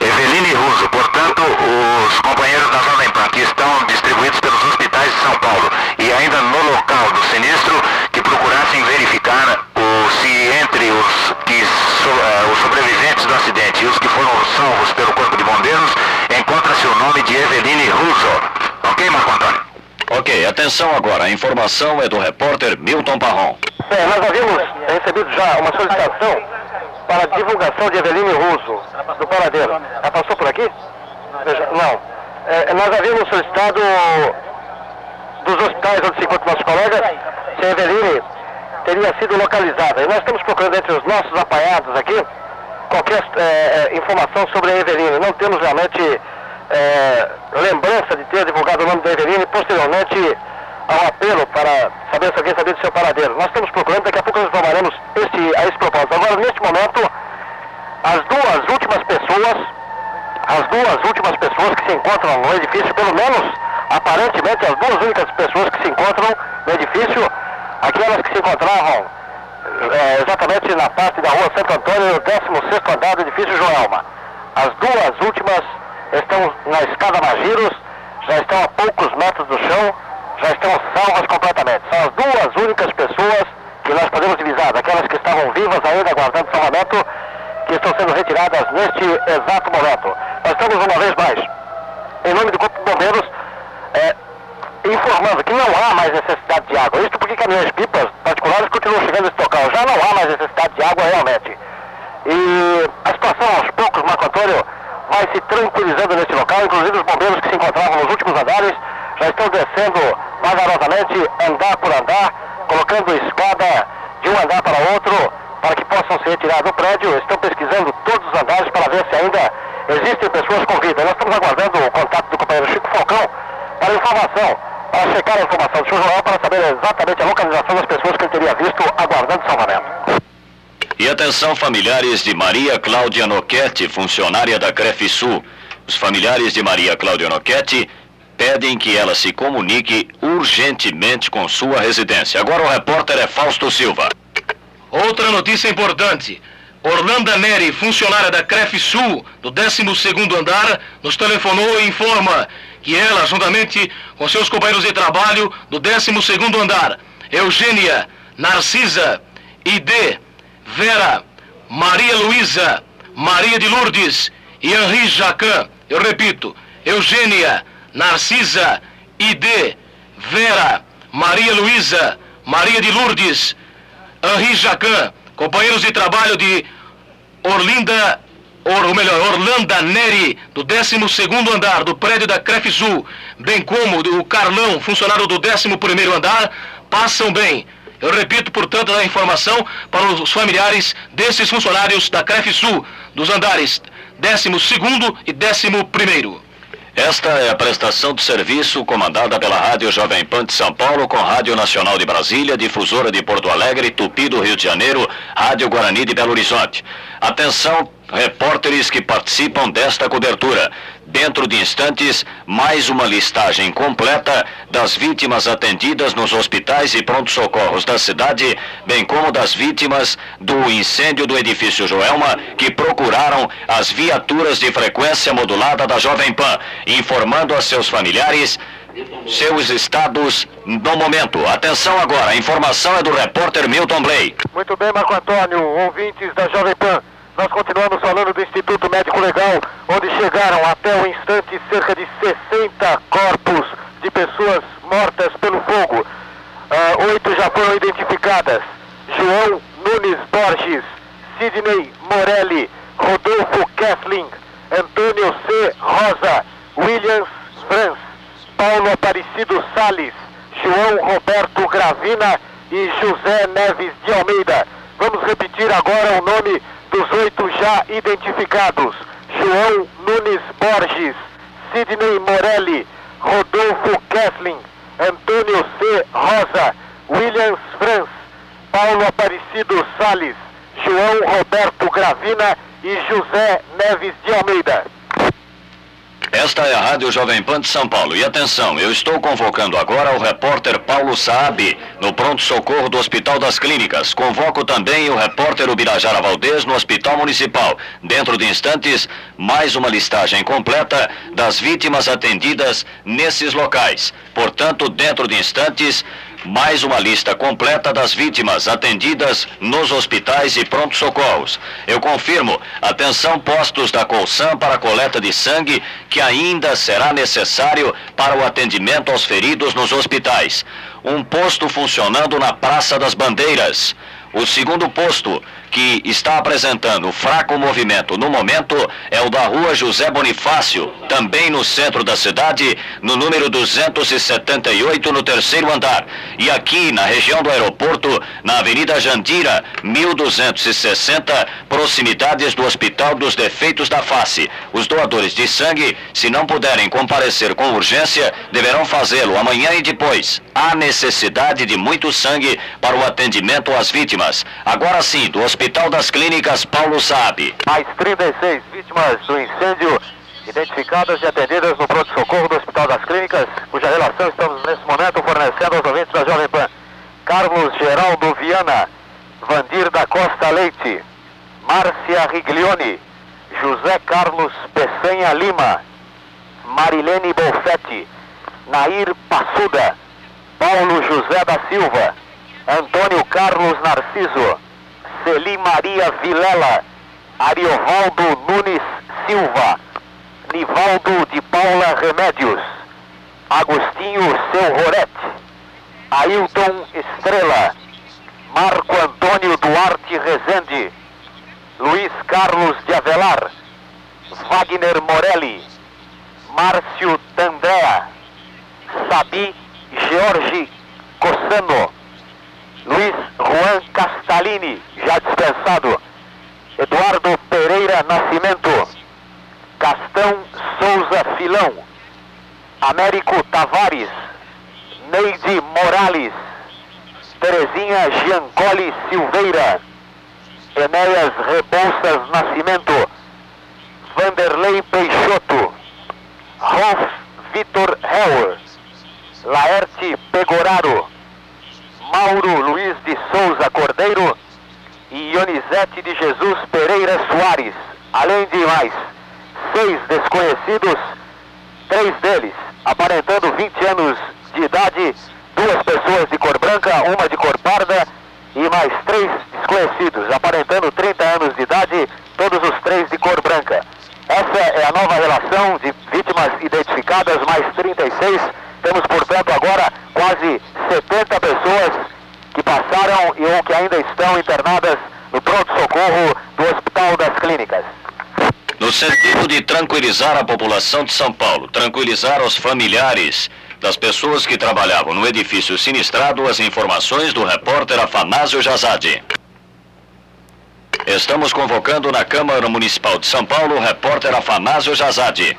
Eveline Russo, portanto, os companheiros da Jovem Pan que estão distribuídos pelos hospitais de São Paulo e ainda no local do sinistro, que procurassem verificar o, se entre os, que, so, uh, os sobreviventes do acidente e os que foram salvos pelo Corpo de Bombeiros, encontra-se o nome de Eveline Russo. Ok, Marco Antônio?
Ok, atenção agora. A informação é do repórter Milton Parron.
É, nós havíamos recebido já uma solicitação para divulgação de Eveline Russo, do paradeiro. Ela passou por aqui? Não. É, nós havíamos solicitado dos hospitais onde se encontram nossos colegas se a Eveline teria sido localizada. E nós estamos procurando entre os nossos apanhados aqui qualquer é, é, informação sobre a Eveline. Não temos realmente é, lembrança de ter divulgado o nome da Eveline posteriormente ao apelo para saber se alguém sabia do seu paradeiro. Nós estamos procurando, daqui a pouco nós informaremos esse, a esse propósito. Agora, neste momento, as duas últimas pessoas, as duas últimas pessoas que se encontram no edifício, pelo menos aparentemente as duas únicas pessoas que se encontram no edifício, aquelas que se encontravam é, exatamente na parte da rua Santo Antônio, no 16 andar do edifício Joelma. As duas últimas estão na escada Magiros, já estão a poucos metros do chão, já estão salvas completamente. São as duas únicas pessoas que nós podemos divisar, daquelas que estavam vivas ainda aguardando salvamento, que estão sendo retiradas neste exato momento. Nós estamos uma vez mais, em nome do Corpo de Bombeiros, é, informando que não há mais necessidade de água. Isto porque caminhões pipas particulares continuam chegando nesse local. Já não há mais necessidade de água realmente. E a situação aos poucos, Marco Antônio, vai se tranquilizando nesse local. Inclusive os bombeiros que se encontravam nos últimos andares já estão descendo vagarosamente, andar por andar, colocando escada de um andar para outro, para que possam ser retirados do prédio. Estão pesquisando todos os andares para ver se ainda existem pessoas com vida. Nós estamos aguardando o contato do companheiro Chico Falcão para informação, para checar a informação do Sr. Joel para saber exatamente a localização das pessoas que ele teria visto aguardando salvamento.
E atenção familiares de Maria Cláudia Noquete, funcionária da Crefisul. Os familiares de Maria Cláudia Noquete pedem que ela se comunique urgentemente com sua residência. Agora o repórter é Fausto Silva.
Outra notícia importante. Orlando Neri, funcionária da Crefisul, do 12º andar, nos telefonou e informa que ela, juntamente com seus companheiros de trabalho do 12º andar, Eugênia, Narcisa, ID, Vera, Maria Luísa, Maria de Lourdes e Henri Jacan. Eu repito, Eugênia, Narcisa, ID, Vera, Maria Luísa, Maria de Lourdes, Henri Jacan, companheiros de trabalho de Orlinda, or, ou melhor, Orlanda Neri, do 12º andar do prédio da Crefisul, bem como o Carlão, funcionário do 11º andar, passam bem. Eu repito, portanto, a informação para os familiares desses funcionários da Crefisul, dos andares 12º e 11º.
Esta é a prestação de serviço comandada pela Rádio Jovem Pan de São Paulo com Rádio Nacional de Brasília, Difusora de Porto Alegre, Tupi do Rio de Janeiro, Rádio Guarani de Belo Horizonte. Atenção, repórteres que participam desta cobertura. Dentro de instantes, mais uma listagem completa das vítimas atendidas nos hospitais e pronto-socorros da cidade, bem como das vítimas do incêndio do edifício Joelma, que procuraram as viaturas de frequência modulada da Jovem Pan, informando a seus familiares seus estados no momento. Atenção agora, a informação é do repórter Milton Blay.
Muito bem, Marco Antônio, ouvintes da Jovem Pan. Nós continuamos falando do Instituto Médico Legal, onde chegaram até o instante cerca de 60 corpos de pessoas mortas pelo fogo. Uh, oito já foram identificadas. João Nunes Borges, Sidney Morelli, Rodolfo Kessling, Antônio C. Rosa, Williams Franz, Paulo Aparecido Sales, João Roberto Gravina
e José Neves de Almeida. Vamos repetir agora o nome dos oito já identificados: João Nunes Borges, Sidney Morelli, Rodolfo Kessling, Antônio C. Rosa, Williams Franz, Paulo Aparecido Sales, João Roberto Gravina e José Neves de Almeida.
Esta é a Rádio Jovem Pan de São Paulo. E atenção, eu estou convocando agora o repórter Paulo Saab, no pronto-socorro do Hospital das Clínicas. Convoco também o repórter Ubirajara Valdez, no Hospital Municipal. Dentro de instantes, mais uma listagem completa das vítimas atendidas nesses locais. Portanto, dentro de instantes, mais uma lista completa das vítimas atendidas nos hospitais e pronto-socorros. Eu confirmo, atenção postos da Colsam para coleta de sangue, que ainda será necessário para o atendimento aos feridos nos hospitais. Um posto funcionando na Praça das Bandeiras. O segundo posto, que está apresentando fraco movimento no momento, é o da rua José Bonifácio, também no centro da cidade, no número 278, no terceiro andar. E aqui, na região do aeroporto, na Avenida Jandira, 1260, proximidades do Hospital dos Defeitos da Face. Os doadores de sangue, se não puderem comparecer com urgência, deverão fazê-lo amanhã e depois. Há necessidade de muito sangue para o atendimento às vítimas. Agora sim, do Hospital das Clínicas Paulo Saab.
Mais 36 vítimas do incêndio identificadas e atendidas no pronto-socorro do Hospital das Clínicas, cuja relação estamos nesse momento fornecendo aos ouvintes da Jovem Pan. Carlos Geraldo Viana, Vandir da Costa Leite, Márcia Riglione, José Carlos Peçanha Lima, Marilene Bolfetti, Nair Passuda, Paulo José da Silva, Antônio Carlos Narciso, Celi Maria Vilela, Ariovaldo Nunes Silva, Nivaldo de Paula Remédios, Agostinho Seu Rorete, Ailton Estrela, Marco Antônio Duarte Rezende, Luiz Carlos de Avelar, Wagner Morelli, Márcio Tandrea, Sabi George Cossano, Luiz Juan Castalini, já dispensado, Eduardo Pereira Nascimento, Castão Souza Filão, Américo Tavares, Neide Morales, Terezinha Giancoli Silveira, Enéas Rebouças Nascimento, Vanderlei Peixoto, Rolf Vitor Hauer, Laerte Pegoraro, Mauro Luiz de Souza Cordeiro e Ionizete de Jesus Pereira Soares, além de mais seis desconhecidos, três deles aparentando 20 anos de idade, duas pessoas de cor branca, uma de cor parda e mais três desconhecidos, aparentando 30 anos de idade, todos os três de cor branca. Essa é a nova relação de vítimas identificadas, mais 36. Temos, portanto, agora quase 70 pessoas que passaram e ou que ainda estão internadas no pronto-socorro do Hospital das Clínicas.
No sentido de tranquilizar a população de São Paulo, tranquilizar os familiares das pessoas que trabalhavam no edifício sinistrado, as informações do repórter Afanásio Jazade. Estamos convocando na Câmara Municipal de São Paulo o repórter Afanásio Jazade.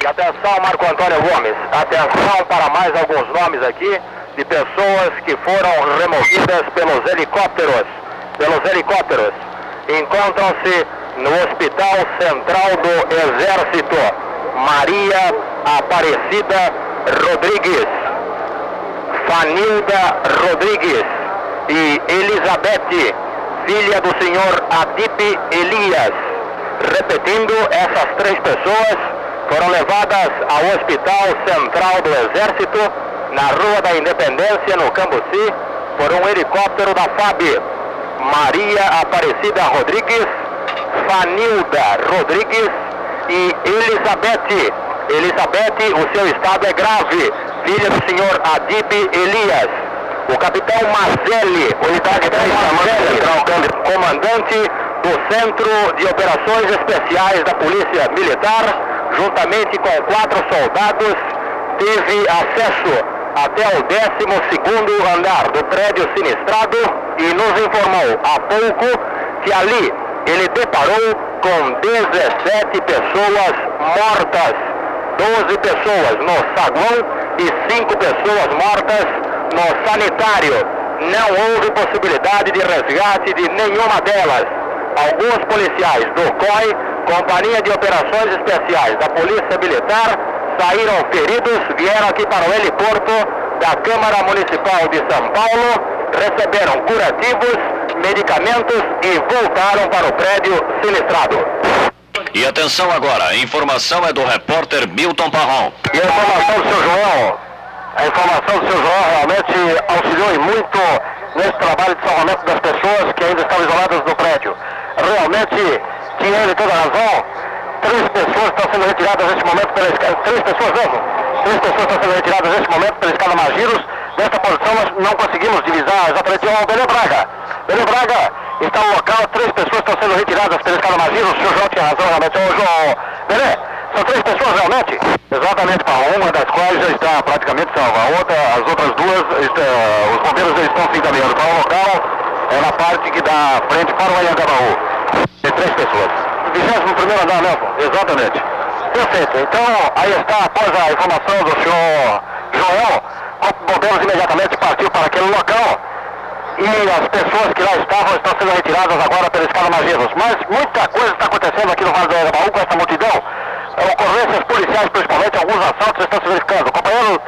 E atenção, Marco Antônio Gomes, atenção para mais alguns nomes aqui de pessoas que foram removidas pelos helicópteros. Pelos helicópteros. Encontram-se no Hospital Central do Exército. Maria Aparecida Rodrigues, Fanilda Rodrigues e Elizabeth, filha do senhor Adip Elias. Repetindo, essas três pessoas foram levadas ao Hospital Central do Exército, na Rua da Independência, no Cambuci, por um helicóptero da FAB. Maria Aparecida Rodrigues, Fanilda Rodrigues e Elizabeth. Elizabeth, o seu estado é grave, filha do senhor Adib Elias. O capitão Marcelli, unidade 10 Marcelli, comandante do Centro de Operações Especiais da Polícia Militar, juntamente com quatro soldados, teve acesso
até o 12 andar do prédio sinistrado e nos informou há pouco que ali ele deparou com 17 pessoas mortas, 12 pessoas no saguão e 5 pessoas mortas no sanitário. Não houve possibilidade de resgate de nenhuma delas. Alguns policiais do COI, Companhia de Operações Especiais da Polícia Militar, saíram feridos, vieram aqui para o heliporto da Câmara Municipal de São Paulo, receberam curativos, medicamentos e voltaram para o prédio sinistrado.
E atenção agora, a informação é do repórter Milton Parron.
E a informação do seu João, a informação do seu João realmente auxiliou e muito nesse trabalho de salvamento das pessoas que ainda estavam isoladas no prédio. Realmente tinha ele toda a razão, Três pessoas estão sendo retiradas neste momento pela escada. Três pessoas mesmo? Três pessoas estão sendo retiradas neste momento pela escada Magiros. Nesta posição nós não conseguimos divisar exatamente o Belê Braga. Belê Braga está no local, três pessoas estão sendo retiradas pela escada Magiros. O João tinha razão realmente. Ô, João, Belê, são três pessoas realmente? Exatamente, uma das quais já está praticamente salva. A outra, as outras duas, está, os bombeiros já estão se encaminhando para o local, é na parte que dá frente para o Anhangabaú. Três pessoas. 21 andar, Nelson? Exatamente. Perfeito. Então, aí está, após a informação do senhor Joel, bombeiros imediatamente partiu para aquele local e as pessoas que lá estavam estão sendo retiradas agora pela escada Magivos. Mas muita coisa está acontecendo aqui no Vale do Arabaú com essa multidão. Ocorrências policiais, principalmente, alguns assaltos estão se verificando. Companheiro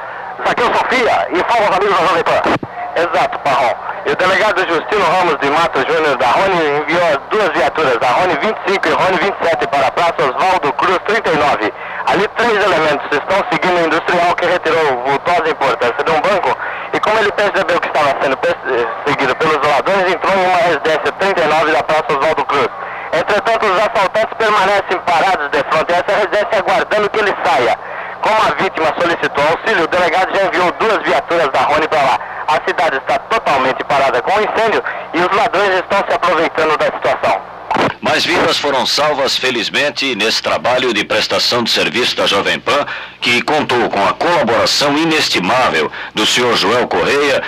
Zaqueu Sofia, informa os amigos da Jovem Pan. Exato, Parrão. E o delegado Justino Ramos de Matos Júnior da Rony enviou duas viaturas, da Rony 25 e Rony 27 para a Praça Oswaldo Cruz 39. Ali três elementos estão seguindo o industrial que retirou vultosa importância de um banco e como ele percebeu que estava sendo seguido pelos ladrões, entrou em uma residência 39 da Praça Oswaldo Cruz. Entretanto, os assaltantes permanecem parados de frente a essa residência aguardando que ele saia. Como a vítima solicitou auxílio, o delegado já enviou duas viaturas da Rony para lá. A cidade está totalmente parada com o incêndio e os ladrões estão se aproveitando da situação.
Mais vidas foram salvas, felizmente, nesse trabalho de prestação de serviço da Jovem Pan, que contou com a colaboração inestimável do senhor Joel Correia,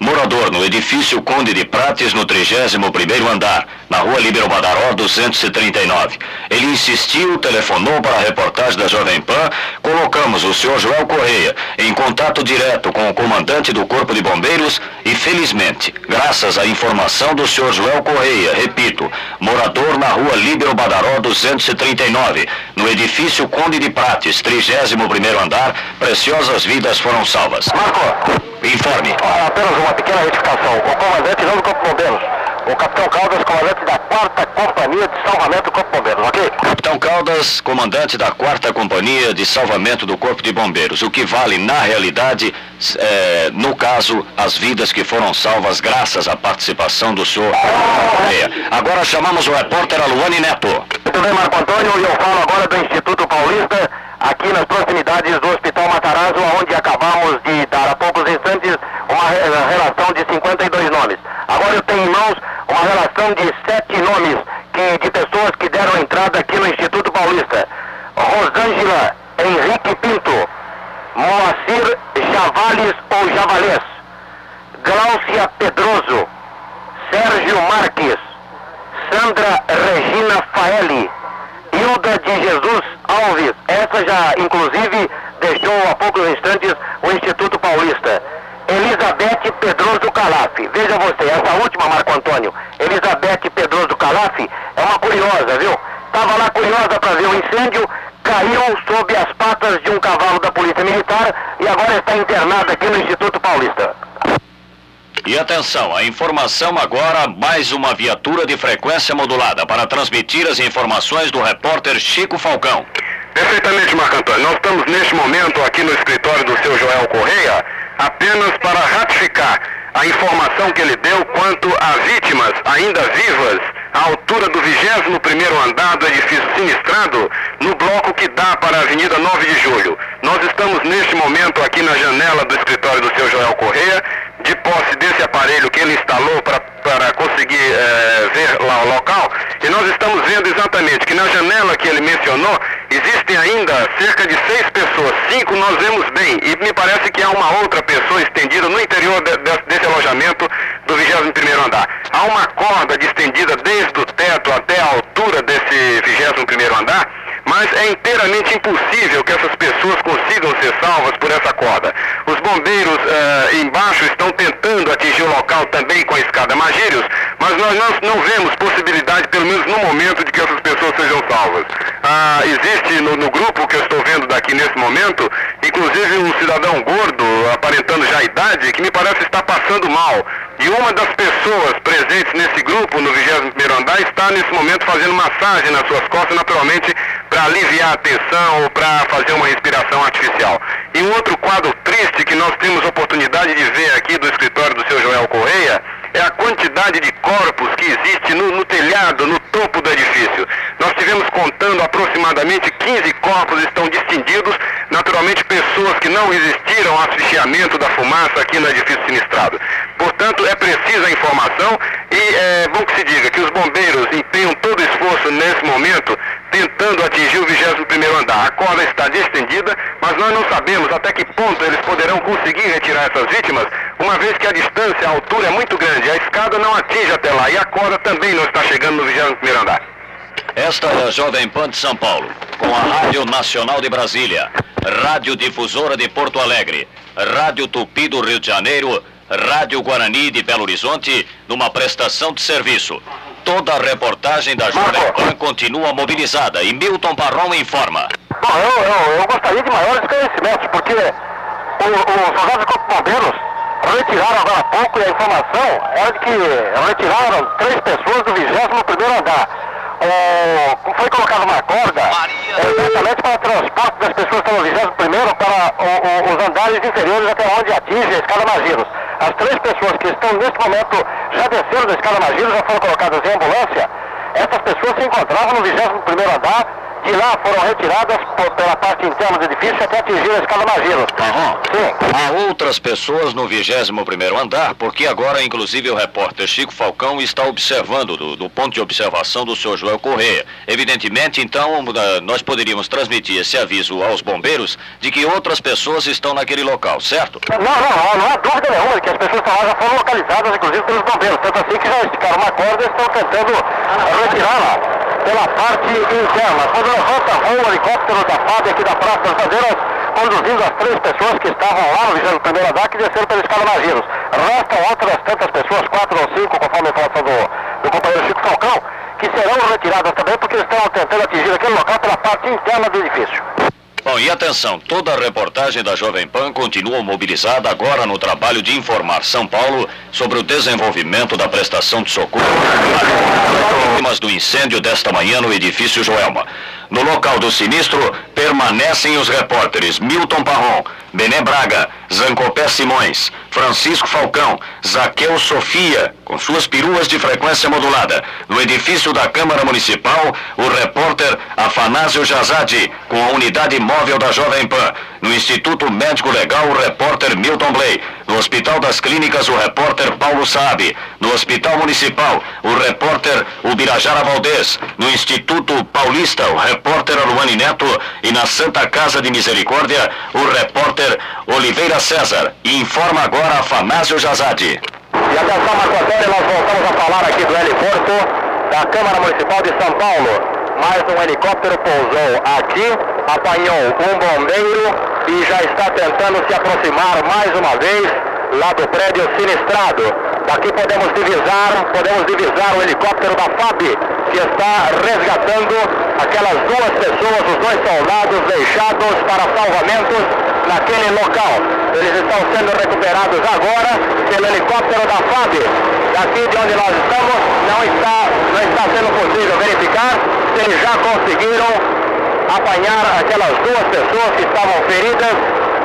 morador no edifício Conde de Prates, no 31º andar, na rua Líbero Badaró, 239. Ele insistiu, telefonou para a reportagem da Jovem Pan, colocamos o senhor Joel Correia em contato direto com o comandante do Corpo de Bombeiros e, felizmente, graças à informação do senhor Joel Correia, repito, morador na rua Líbero Badaró, 239, no edifício Conde de Prates, 31º andar, preciosas vidas foram salvas.
Marco!
Informe.
Apenas uma pequena retificação. O comandante não do Corpo de Bombeiros. O capitão Caldas, comandante da quarta companhia de salvamento do Corpo de Bombeiros, ok?
Capitão Caldas, comandante da quarta companhia de salvamento do Corpo de Bombeiros. O que vale, na realidade, é, no caso, as vidas que foram salvas graças à participação do senhor. Agora chamamos o repórter Aluane Neto.
Muito bem, Marco Antônio, e eu falo agora do Instituto Paulista, aqui nas proximidades do Hospital Matarazzo, onde acabamos de dar há poucos instantes uma relação de 52 nomes. Agora eu tenho em mãos uma relação de sete nomes que, de pessoas que deram entrada aqui no Instituto Paulista. Rosângela Henrique Pinto, Moacir Javales ou Javalês, Gláucia Pedroso, Sérgio Marques, Sandra Regina Faeli, Hilda de Jesus Alves, essa já inclusive deixou há poucos instantes o Instituto Paulista. Elizabeth Pedroso Calaf. Veja você, essa última, Marco Antônio, Elizabeth Pedroso Calaf, é uma curiosa, viu? Estava lá curiosa para ver o incêndio, caiu sob as patas de um cavalo da Polícia Militar e agora está internada aqui no Instituto Paulista.
E atenção, a informação agora, mais uma viatura de frequência modulada para transmitir as informações do repórter Chico Falcão.
Perfeitamente, Marco Antônio. Nós estamos neste momento aqui no escritório do seu Joel Correia, apenas para ratificar a informação que ele deu quanto a vítimas ainda vivas à altura do 21º andar do edifício sinistrado no bloco que dá para a Avenida 9 de Julho. Nós estamos neste momento aqui na janela do escritório do seu Joel Correia, de posse desse aparelho que ele instalou para, conseguir é, ver lá o local, e nós estamos vendo exatamente que na janela que ele mencionou Existem ainda cerca de seis pessoas, cinco nós vemos bem, e me parece que há uma outra pessoa estendida no interior de, de, desse alojamento do 21 andar. Há uma corda distendida desde o teto até a altura desse 21 andar, mas é inteiramente impossível que essas pessoas consigam ser salvas por essa corda. Os bombeiros uh, embaixo estão tentando atingir o local também com a escada Magírios, mas nós não, não vemos possibilidade, pelo menos no momento, de que essas pessoas sejam salvas. Ah, existe no, no, grupo que eu estou vendo daqui nesse momento, inclusive um cidadão gordo, aparentando já a idade, que me parece estar passando mal. E uma das pessoas presentes nesse grupo, no 21 andar, está nesse momento fazendo massagem nas suas costas, naturalmente, para aliviar a tensão ou para fazer uma respiração artificial. E um outro quadro triste que nós temos oportunidade de ver aqui do escritório do seu Joel Correia é a quantidade de corpos que existe no, no, telhado, no topo do edifício. Nós tivemos contando aproximadamente 15 corpos estão distinguidos, naturalmente pessoas que não resistiram ao asfixiamento da fumaça aqui no edifício sinistrado. Portanto, é precisa a informação e é bom que se diga que os bombeiros empenham todo o esforço nesse momento tentando atingir o 21º andar. A corda está distendida, mas nós não sabemos até que ponto eles poderão conseguir retirar essas vítimas, uma vez que a distância, a altura é muito grande. A escada não atinge até lá e a corda também não está chegando no 21º andar.
Esta é a Jovem Pan de São Paulo, com a Rádio Nacional de Brasília, Rádio Difusora de Porto Alegre, Rádio Tupi do Rio de Janeiro, Rádio Guarani de Belo Horizonte, numa prestação de serviço. Toda a reportagem da Jovem Pan continua mobilizada e Milton Parron informa.
Bom, eu, eu, eu gostaria de maiores esclarecimentos, porque os soldados de Corpo Bombeiros retiraram agora há pouco e a informação era de que retiraram três pessoas do 21 andar. O, foi colocada uma corda é, exatamente para o transporte das pessoas que estão no 21 para o, o, os andares inferiores até onde atinge a escada Magiros. As três pessoas que estão neste momento já desceram da escada Magiros, já foram colocadas em ambulância. Essas pessoas se encontravam no 21 andar de lá foram retiradas por, pela parte interna do edifício até atingir a escada Magiro.
Aham. Sim. Há outras pessoas no 21º andar, porque agora, inclusive, o repórter Chico Falcão está observando do, do ponto de observação do senhor Joel Correia. Evidentemente, então, nós poderíamos transmitir esse aviso aos bombeiros de que outras pessoas estão naquele local, certo?
Não, não, não, não há dúvida nenhuma de que as pessoas estão lá já foram localizadas, inclusive pelos bombeiros. Tanto assim que já esticaram uma corda e estão tentando retirá-la pela parte interna. Quando levanta o helicóptero da FAB aqui da Praça das Bandeiras, conduzindo as três pessoas que estavam lá no 21 andar que desceram pela escala Magiros. Restam outras tantas pessoas, quatro ou cinco, conforme a informação do, do companheiro Chico Falcão, que serão retiradas também porque estão tentando atingir aquele local pela parte interna do edifício.
Bom, e atenção, toda a reportagem da Jovem Pan continua mobilizada agora no trabalho de informar São Paulo sobre o desenvolvimento da prestação de socorro vítimas do incêndio desta manhã no edifício Joelma. No local do sinistro permanecem os repórteres Milton Parron, Bené Braga, Zancopé Simões, Francisco Falcão, Zaqueu Sofia, com suas peruas de frequência modulada. No edifício da Câmara Municipal, o repórter Afanásio Jazade, com a unidade móvel da Jovem Pan. No Instituto Médico Legal, o repórter Milton Blay. No Hospital das Clínicas, o repórter Paulo Saab. No Hospital Municipal, o repórter Ubirajara Valdez. No Instituto Paulista, o repórter Aluane Neto. E na Santa Casa de Misericórdia, o repórter Oliveira César. E informa agora Afanásio Jazade.
E atenção, Marco Antônio, nós voltamos a falar aqui do heliporto da Câmara Municipal de São Paulo mais um helicóptero pousou aqui, apanhou um bombeiro e já está tentando se aproximar mais uma vez lá do prédio sinistrado. Daqui podemos divisar, podemos divisar o helicóptero da FAB, que está resgatando aquelas duas pessoas, os dois soldados deixados para salvamentos naquele local. Eles estão sendo recuperados agora pelo helicóptero da FAB. Daqui de onde nós estamos, não está, não está sendo possível verificar se eles já conseguiram apanhar aquelas duas pessoas que estavam feridas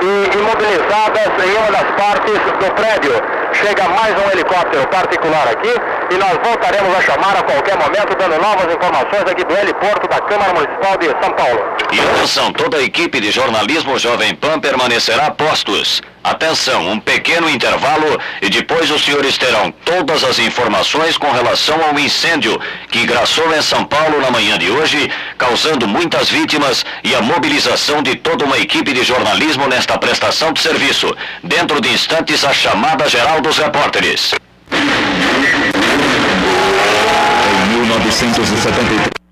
e imobilizadas em uma das partes do prédio. Chega mais um helicóptero particular aqui e nós voltaremos a chamar a qualquer momento, dando novas informações aqui do heliporto da Câmara Municipal de São Paulo.
E atenção, toda a equipe de jornalismo Jovem Pan permanecerá postos. Atenção, um pequeno intervalo e depois os senhores terão todas as informações com relação ao incêndio que graçou em São Paulo na manhã de hoje, causando muitas vítimas e a mobilização de toda uma equipe de jornalismo nesta prestação de serviço. Dentro de instantes, a chamada geral dos repórteres.
Em 1973.